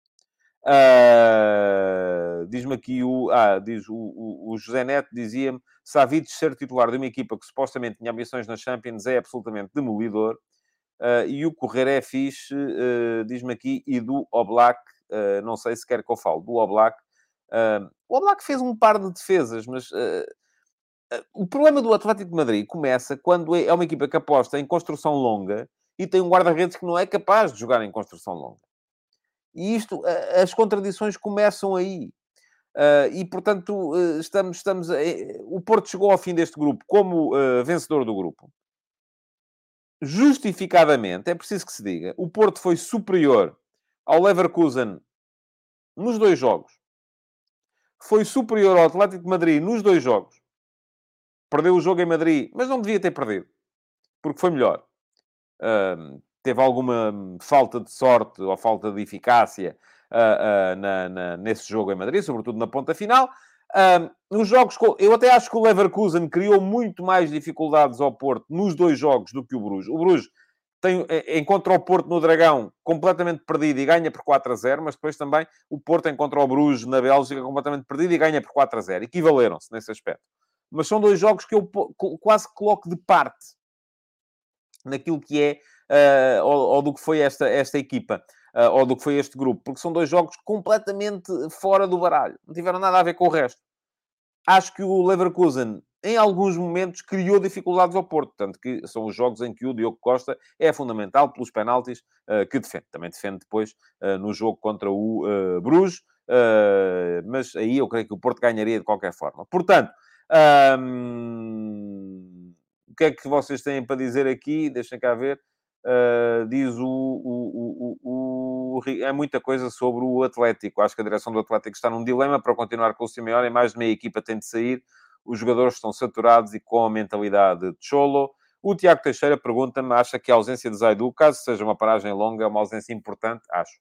diz-me aqui o. Ah, diz o, o, o José Neto dizia-me: Savic ser titular de uma equipa que supostamente tinha ambições na Champions é absolutamente demolidor. Uh, e o correr é fixe, uh, diz-me aqui, e do Oblak, não sei se quer que eu fale do Oblak. o Oblak fez um par de defesas, mas o problema do Atlético de Madrid começa quando é, é uma equipa que aposta em construção longa e tem um guarda-redes que não é capaz de jogar em construção longa. E isto, as contradições começam aí. E, portanto, estamos... estamos o Porto chegou ao fim deste grupo como vencedor do grupo. Justificadamente, é preciso que se diga, o Porto foi superior ao Leverkusen nos dois jogos. Foi superior ao Atlético de Madrid nos dois jogos. Perdeu o jogo em Madrid, mas não devia ter perdido. Porque foi melhor. teve alguma falta de sorte ou falta de eficácia uh, uh, na, na, nesse jogo em Madrid, sobretudo na ponta final. Uh, nos jogos, eu até acho que o Leverkusen criou muito mais dificuldades ao Porto nos dois jogos do que o Bruges. O Bruges tem, é, encontra o Porto no Dragão completamente perdido e ganha por 4 a 0, mas depois também o Porto encontra o Bruges na Bélgica completamente perdido e ganha por 4 a 0. Equivaleram-se nesse aspecto. Mas são dois jogos que eu quase coloco de parte naquilo que é, uh, ou, ou, do que foi esta, esta equipa, ou do que foi este grupo, porque são dois jogos completamente fora do baralho. Não tiveram nada a ver com o resto. Acho que o Leverkusen, em alguns momentos, criou dificuldades ao Porto, tanto que são os jogos em que o Diogo Costa é fundamental pelos penaltis uh, que defende. Também defende depois no jogo contra o Bruges, mas aí eu creio que o Porto ganharia de qualquer forma. Portanto, o que é que vocês têm para dizer aqui? Deixem cá ver. Uh, diz o, o, o, o, É muita coisa sobre o Atlético. Acho que a direção do Atlético está num dilema para continuar com o Simeone. Mais de meia equipa tem de sair. Os jogadores estão saturados e com a mentalidade de cholo. O Tiago Teixeira pergunta-me: acha que a ausência de Zaidu, caso seja uma paragem longa, é uma ausência importante? Acho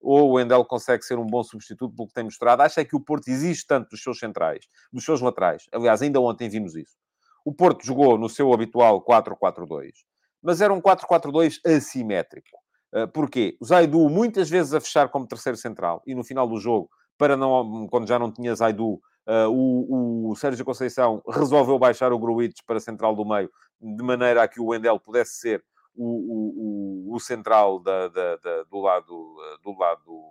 ou o Wendel consegue ser um bom substituto pelo que tem mostrado. Acho é que o Porto existe tanto dos seus centrais, dos seus laterais. Aliás, ainda ontem vimos isso. O Porto jogou no seu habitual 4-4-2, mas era um 4-4-2 assimétrico. Uh, porquê? O Zaidu muitas vezes a fechar como terceiro central e no final do jogo, para não, quando já não tinha Zaidu, uh, o, o Sérgio Conceição resolveu baixar o Gruitch para central do meio, de maneira a que o Wendel pudesse ser o, o, o central da, da, da, do lado, do lado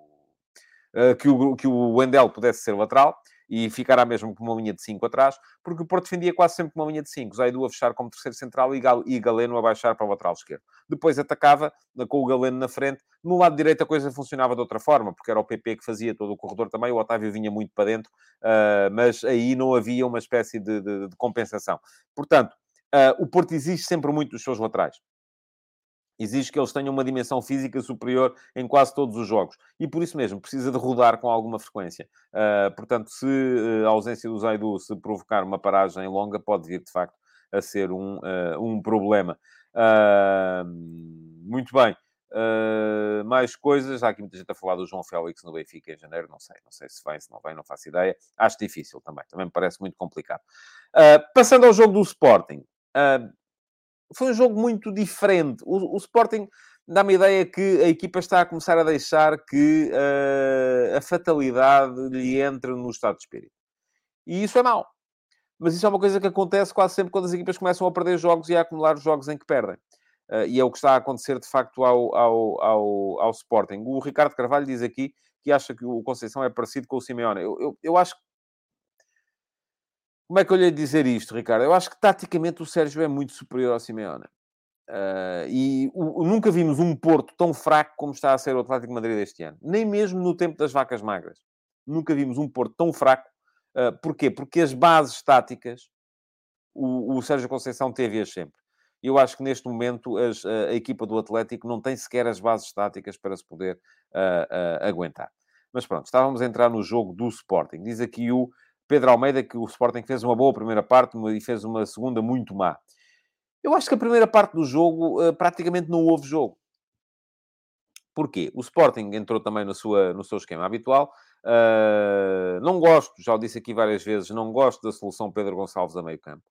que, o, que o Wendel pudesse ser lateral e ficará mesmo com uma linha de 5 atrás, porque o Porto defendia quase sempre com uma linha de 5. Zaidu a fechar como terceiro central e, Gal, e Galeno a baixar para o lateral esquerdo. Depois atacava com o Galeno na frente. No lado direito a coisa funcionava de outra forma, porque era o PP que fazia todo o corredor também. O Otávio vinha muito para dentro, uh, mas aí não havia uma espécie de, de, de compensação. Portanto, uh, o Porto exige sempre muito dos seus laterais exige que eles tenham uma dimensão física superior em quase todos os jogos. E por isso mesmo, precisa de rodar com alguma frequência. Uh, portanto, se uh, a ausência do Zaidu se provocar uma paragem longa, pode vir, de facto, a ser um, uh, um problema. muito bem. mais coisas. Há aqui muita gente a falar do João Félix no Benfica em janeiro. Não sei. Não sei se vem, se não vem, não faço ideia. Acho difícil também. Também me parece muito complicado. passando ao jogo do Sporting foi um jogo muito diferente. O, o Sporting dá-me a ideia que a equipa está a começar a deixar que uh, a fatalidade lhe entre no estado de espírito. E isso é mau. Mas isso é uma coisa que acontece quase sempre quando as equipas começam a perder jogos e a acumular os jogos em que perdem. Uh, e é o que está a acontecer, de facto, ao, ao, ao, ao Sporting. O Ricardo Carvalho diz aqui que acha que o Conceição é parecido com o Simeone. Eu, eu, eu acho que como é que eu lhe ia dizer isto, Ricardo? Eu acho que taticamente o Sérgio é muito superior ao Simeone. Uh, e o, nunca vimos um Porto tão fraco como está a ser o Atlético Madrid este ano. Nem mesmo no tempo das vacas magras. Nunca vimos um Porto tão fraco. Uh, porquê? Porque as bases táticas o, o Sérgio Conceição teve-as sempre. Eu acho que neste momento as, a, equipa do Atlético não tem sequer as bases táticas para se poder uh, aguentar. Mas pronto, estávamos a entrar no jogo do Sporting. Diz aqui o Pedro Almeida que o Sporting fez uma boa primeira parte e fez uma segunda muito má. Eu acho que a primeira parte do jogo uh, praticamente não houve jogo. Porquê? O Sporting entrou também no, sua, no seu esquema habitual. Uh, não gosto, já o disse aqui várias vezes, não gosto da solução Pedro Gonçalves a meio campo.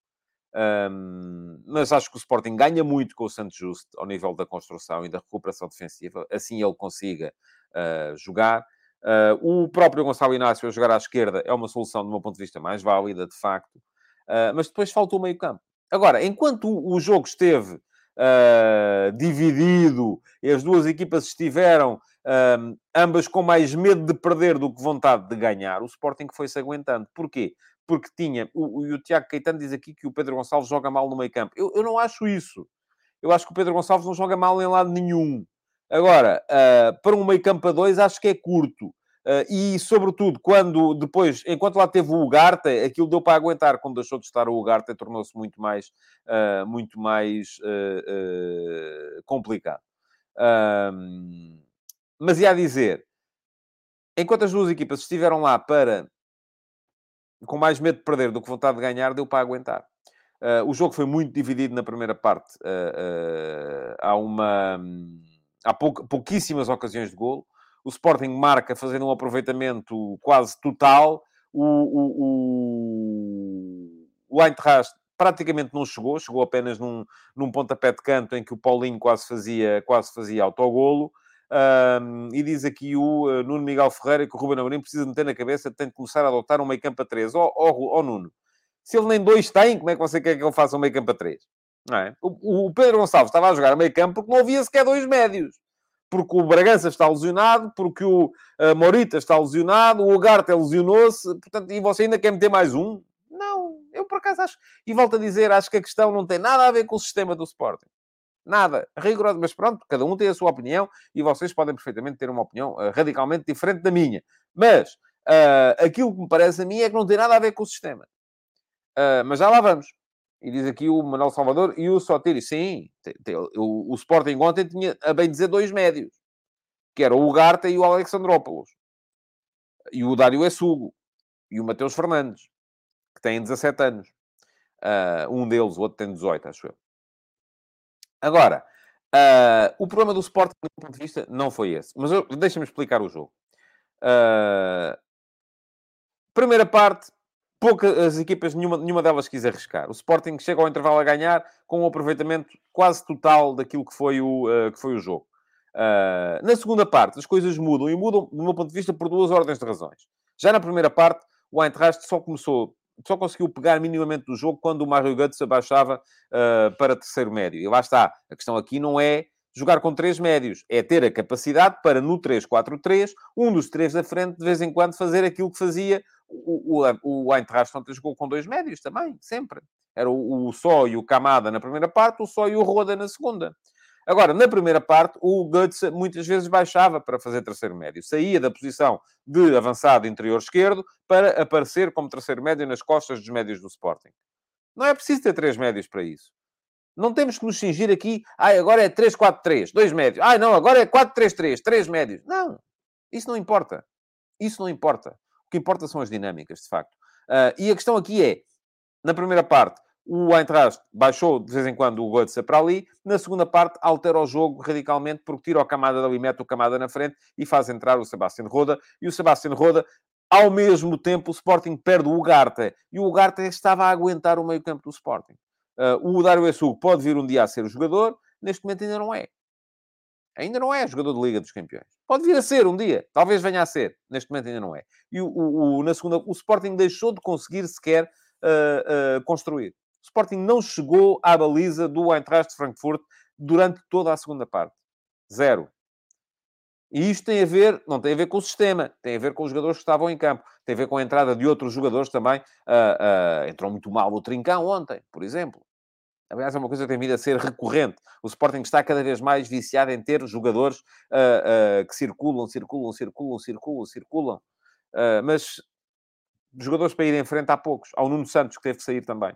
Um, mas acho que o Sporting ganha muito com o Santos Justo ao nível da construção e da recuperação defensiva. Assim ele consiga uh, jogar. Uh, o próprio Gonçalo Inácio a jogar à esquerda é uma solução, do meu ponto de vista, mais válida, de facto. Uh, mas depois faltou o meio campo. Agora, enquanto o jogo esteve uh, dividido e as duas equipas estiveram ambas com mais medo de perder do que vontade de ganhar, o Sporting foi-se aguentando. Porquê? porque tinha... O, o, o Tiago Caetano diz aqui que o Pedro Gonçalves joga mal no meio campo. Eu, eu não acho isso. Eu acho que o Pedro Gonçalves não joga mal em lado nenhum. Agora, uh, para um meio campo a dois, acho que é curto. Uh, e, sobretudo, quando depois, enquanto lá teve o Ugarte, aquilo deu para aguentar. Quando deixou de estar o Ugarte, tornou-se muito mais, uh, muito mais uh, complicado. mas ia dizer, enquanto as duas equipas estiveram lá para com mais medo de perder do que vontade de ganhar, deu para aguentar. o jogo foi muito dividido na primeira parte. há uma há pouquíssimas ocasiões de golo o Sporting marca fazendo um aproveitamento quase total. O, o, o, o Eintracht praticamente não chegou, chegou apenas num, num pontapé de canto em que o Paulinho quase fazia, quase fazia autogolo. Um, e diz aqui o uh, Nuno Miguel Ferreira que o Ruben Amorim precisa meter na cabeça, tem de começar a adotar um meio campo a 3. Ó oh, oh, oh, Nuno, se ele nem dois tem, como é que você quer que ele faça um meio campo a 3? É? O, o, Pedro Gonçalves estava a jogar a meio campo porque não havia sequer dois médios porque o Bragança está lesionado, porque o uh, Morita está lesionado, o Ugarte lesionou-se, portanto, e você ainda quer meter mais um? Não, eu por acaso acho, e volto a dizer, acho que a questão não tem nada a ver com o sistema do Sporting. Nada, rigoroso, mas pronto, cada um tem a sua opinião e vocês podem perfeitamente ter uma opinião uh, radicalmente diferente da minha. Mas uh, aquilo que me parece a mim é que não tem nada a ver com o sistema. Mas já lá vamos. E diz aqui o Manuel Salvador e o Sotiri. Sim, tem, tem, o, o Sporting ontem tinha, a bem dizer, dois médios. Que era o Garta e o Alexandrópolis. E o Dário Essugo. E o Mateus Fernandes. Que têm 17 anos. Uh, um deles, o outro tem 18, acho eu. Agora, uh, o problema do Sporting, do ponto de vista, não foi esse. Mas deixa-me explicar o jogo. Uh, primeira parte, poucas equipas, nenhuma, nenhuma delas quis arriscar. O Sporting chega ao intervalo a ganhar com um aproveitamento quase total daquilo que foi o, uh, que foi o jogo. Uh, na segunda parte, as coisas mudam, e mudam, do meu ponto de vista, por duas ordens de razões. Já na primeira parte, o Eintracht só começou, só conseguiu pegar minimamente do jogo quando o Mario Götze abaixava uh, para terceiro médio. E lá está. A questão aqui não é jogar com três médios, é ter a capacidade para, no 3-4-3, um dos três da frente, de vez em quando, fazer aquilo que fazia o, o, o Eintracht ontem jogou com dois médios também, sempre. Era o, o Só e o Camada na primeira parte, o Só e o Roda na segunda. Agora, na primeira parte, o Guts muitas vezes baixava para fazer terceiro médio. Saía da posição de avançado interior esquerdo para aparecer como terceiro médio nas costas dos médios do Sporting. Não é preciso ter três médios para isso. Não temos que nos fingir aqui, ah, agora é 3-4-3, dois médios. Ah, não, agora é 4-3-3, três médios. Não, isso não importa. Isso não importa. O que importa são as dinâmicas, de facto. Uh, e a questão aqui é, na primeira parte, o Eintracht baixou de vez em quando o Götze para ali. Na segunda parte, altera o jogo radicalmente porque tira o Camada dali, mete o Camada na frente e faz entrar o Sebastián Roda. E o Sebastián Roda, ao mesmo tempo, o Sporting perde o Ugarte. E o Ugarte estava a aguentar o meio campo do Sporting. Uh, o Dário Essugo pode vir um dia a ser o jogador. Neste momento ainda não é. Ainda não é jogador de Liga dos Campeões. Pode vir a ser um dia. Talvez venha a ser. Neste momento ainda não é. E o, o, na segunda, o Sporting deixou de conseguir sequer uh, uh, construir. O Sporting não chegou à baliza do Eintracht de Frankfurt durante toda a segunda parte. Zero. E isto tem a ver, não tem a ver com o sistema, tem a ver com os jogadores que estavam em campo, tem a ver com a entrada de outros jogadores também. Uh, uh, entrou muito mal o Trincão ontem, por exemplo. Aliás, é uma coisa que tem vindo a ser recorrente. O Sporting está cada vez mais viciado em ter jogadores uh, uh, que circulam, circulam, circulam, circulam, circulam. Uh, mas jogadores para ir em frente há poucos. Há o Nuno Santos que teve que sair também.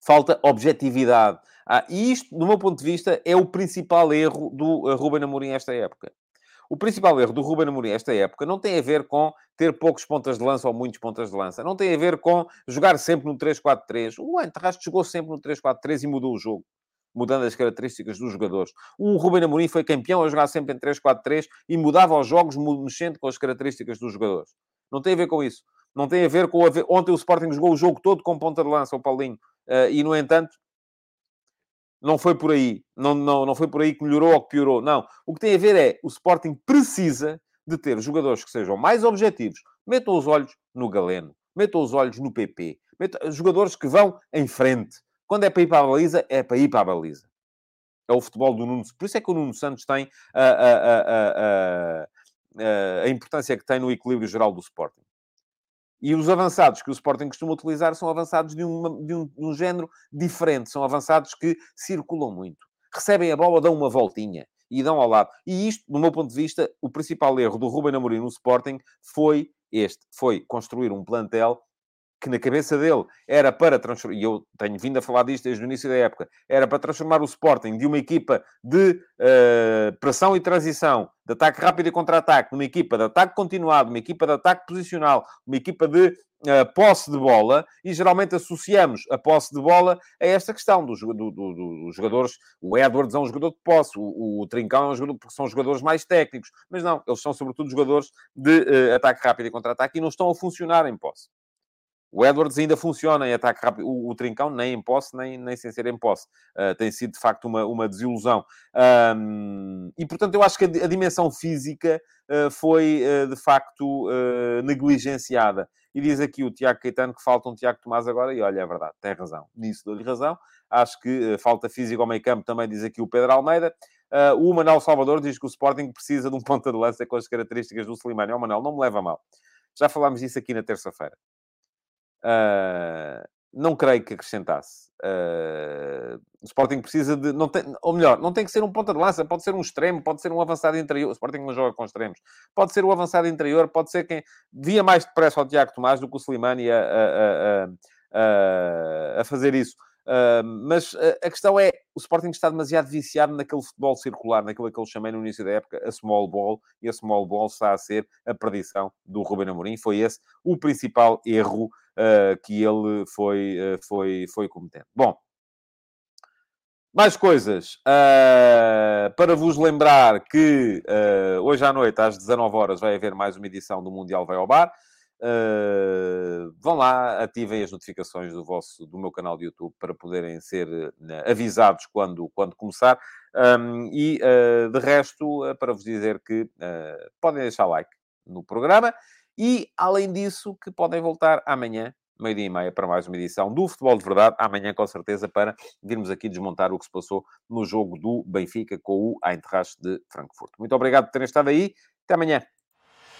Falta objetividade. Ah, e isto, do meu ponto de vista, é o principal erro do Ruben Amorim esta época. O principal erro do Ruben Amorim esta época não tem a ver com ter poucos pontas de lança ou muitos pontas de lança. Não tem a ver com jogar sempre no 3-4-3. O Eintracht jogou sempre no 3-4-3 e mudou o jogo. Mudando as características dos jogadores. O Ruben Amorim foi campeão a jogar sempre em 3-4-3 e mudava os jogos mexendo com as características dos jogadores. Não tem a ver com isso. Não tem a ver com... A ver... Ontem o Sporting jogou o jogo todo com ponta de lança, o Paulinho. Uh, e, no entanto, não foi por aí. Não, não, não foi por aí que melhorou ou que piorou. Não. O que tem a ver é o Sporting precisa de ter jogadores que sejam mais objetivos. Metam os olhos no Galeno. Metam os olhos no PP. Metam, jogadores que vão em frente. Quando é para ir para a baliza, é para ir para a baliza. É o futebol do Nuno. Por isso é que o Nuno Santos tem a, a, a, a, a importância que tem no equilíbrio geral do Sporting. E os avançados que o Sporting costuma utilizar são avançados de, uma, de, um, de um género diferente. São avançados que circulam muito. Recebem a bola, dão uma voltinha e dão ao lado. E isto, do meu ponto de vista, o principal erro do Ruben Amorim no Sporting foi este. Foi construir um plantel que na cabeça dele era para transformar, e eu tenho vindo a falar disto desde o início da época, era para transformar o Sporting de uma equipa de uh, pressão e transição, de ataque rápido e contra-ataque, numa equipa de ataque continuado, uma equipa de ataque posicional, uma equipa de uh, posse de bola, e geralmente associamos a posse de bola a esta questão dos do, do, do, jogadores. O Edwards é um jogador de posse, o, o Trincão é um jogador, porque são jogadores mais técnicos, mas não, eles são sobretudo jogadores de uh, ataque rápido e contra-ataque e não estão a funcionar em posse. O Edwards ainda funciona em ataque rápido. O, o Trincão nem em posse, nem, nem sem ser em posse. Uh, tem sido, de facto, uma, uma desilusão. Um, e, portanto, eu acho que a, a dimensão física uh, foi, uh, de facto, negligenciada. E diz aqui o Tiago Caetano que falta um Tiago Tomás agora. E, olha, é verdade, tem razão. Nisso dou-lhe razão. Acho que falta físico ao meio campo, também diz aqui o Pedro Almeida. o Manuel Salvador diz que o Sporting precisa de um ponta de lança com as características do Slimani. Ó, oh, Manuel, não me leva mal. Já falámos disso aqui na terça-feira. Uh, não creio que acrescentasse. Uh, o Sporting precisa de. Não tem, ou melhor, não tem que ser um ponta de lança, pode ser um extremo, pode ser um avançado interior. O Sporting não joga com extremos. Pode ser o avançado interior, pode ser quem. Via mais depressa ao Tiago Tomás do que o Slimani a, a, a, a fazer isso. Uh, mas a questão é, o Sporting está demasiado viciado naquele futebol circular, naquilo que eu chamei no início da época, a small ball, e a small ball está a ser a perdição do Ruben Amorim. Foi esse o principal erro uh, que ele foi, uh, foi, foi cometendo. Bom, mais coisas. Uh, para vos lembrar que uh, hoje à noite, às 19 horas, vai haver mais uma edição do Mundial Vai ao Bar. Uh, vão lá, ativem as notificações do, vosso, do meu canal de YouTube para poderem ser uh, avisados quando, quando começar. Um, e, uh, de resto, para vos dizer que podem deixar like no programa e, além disso, que podem voltar amanhã, meio-dia e meia, para mais uma edição do Futebol de Verdade. Amanhã, com certeza, para virmos aqui desmontar o que se passou no jogo do Benfica com o Eintracht de Frankfurt. Muito obrigado por terem estado aí. Até amanhã.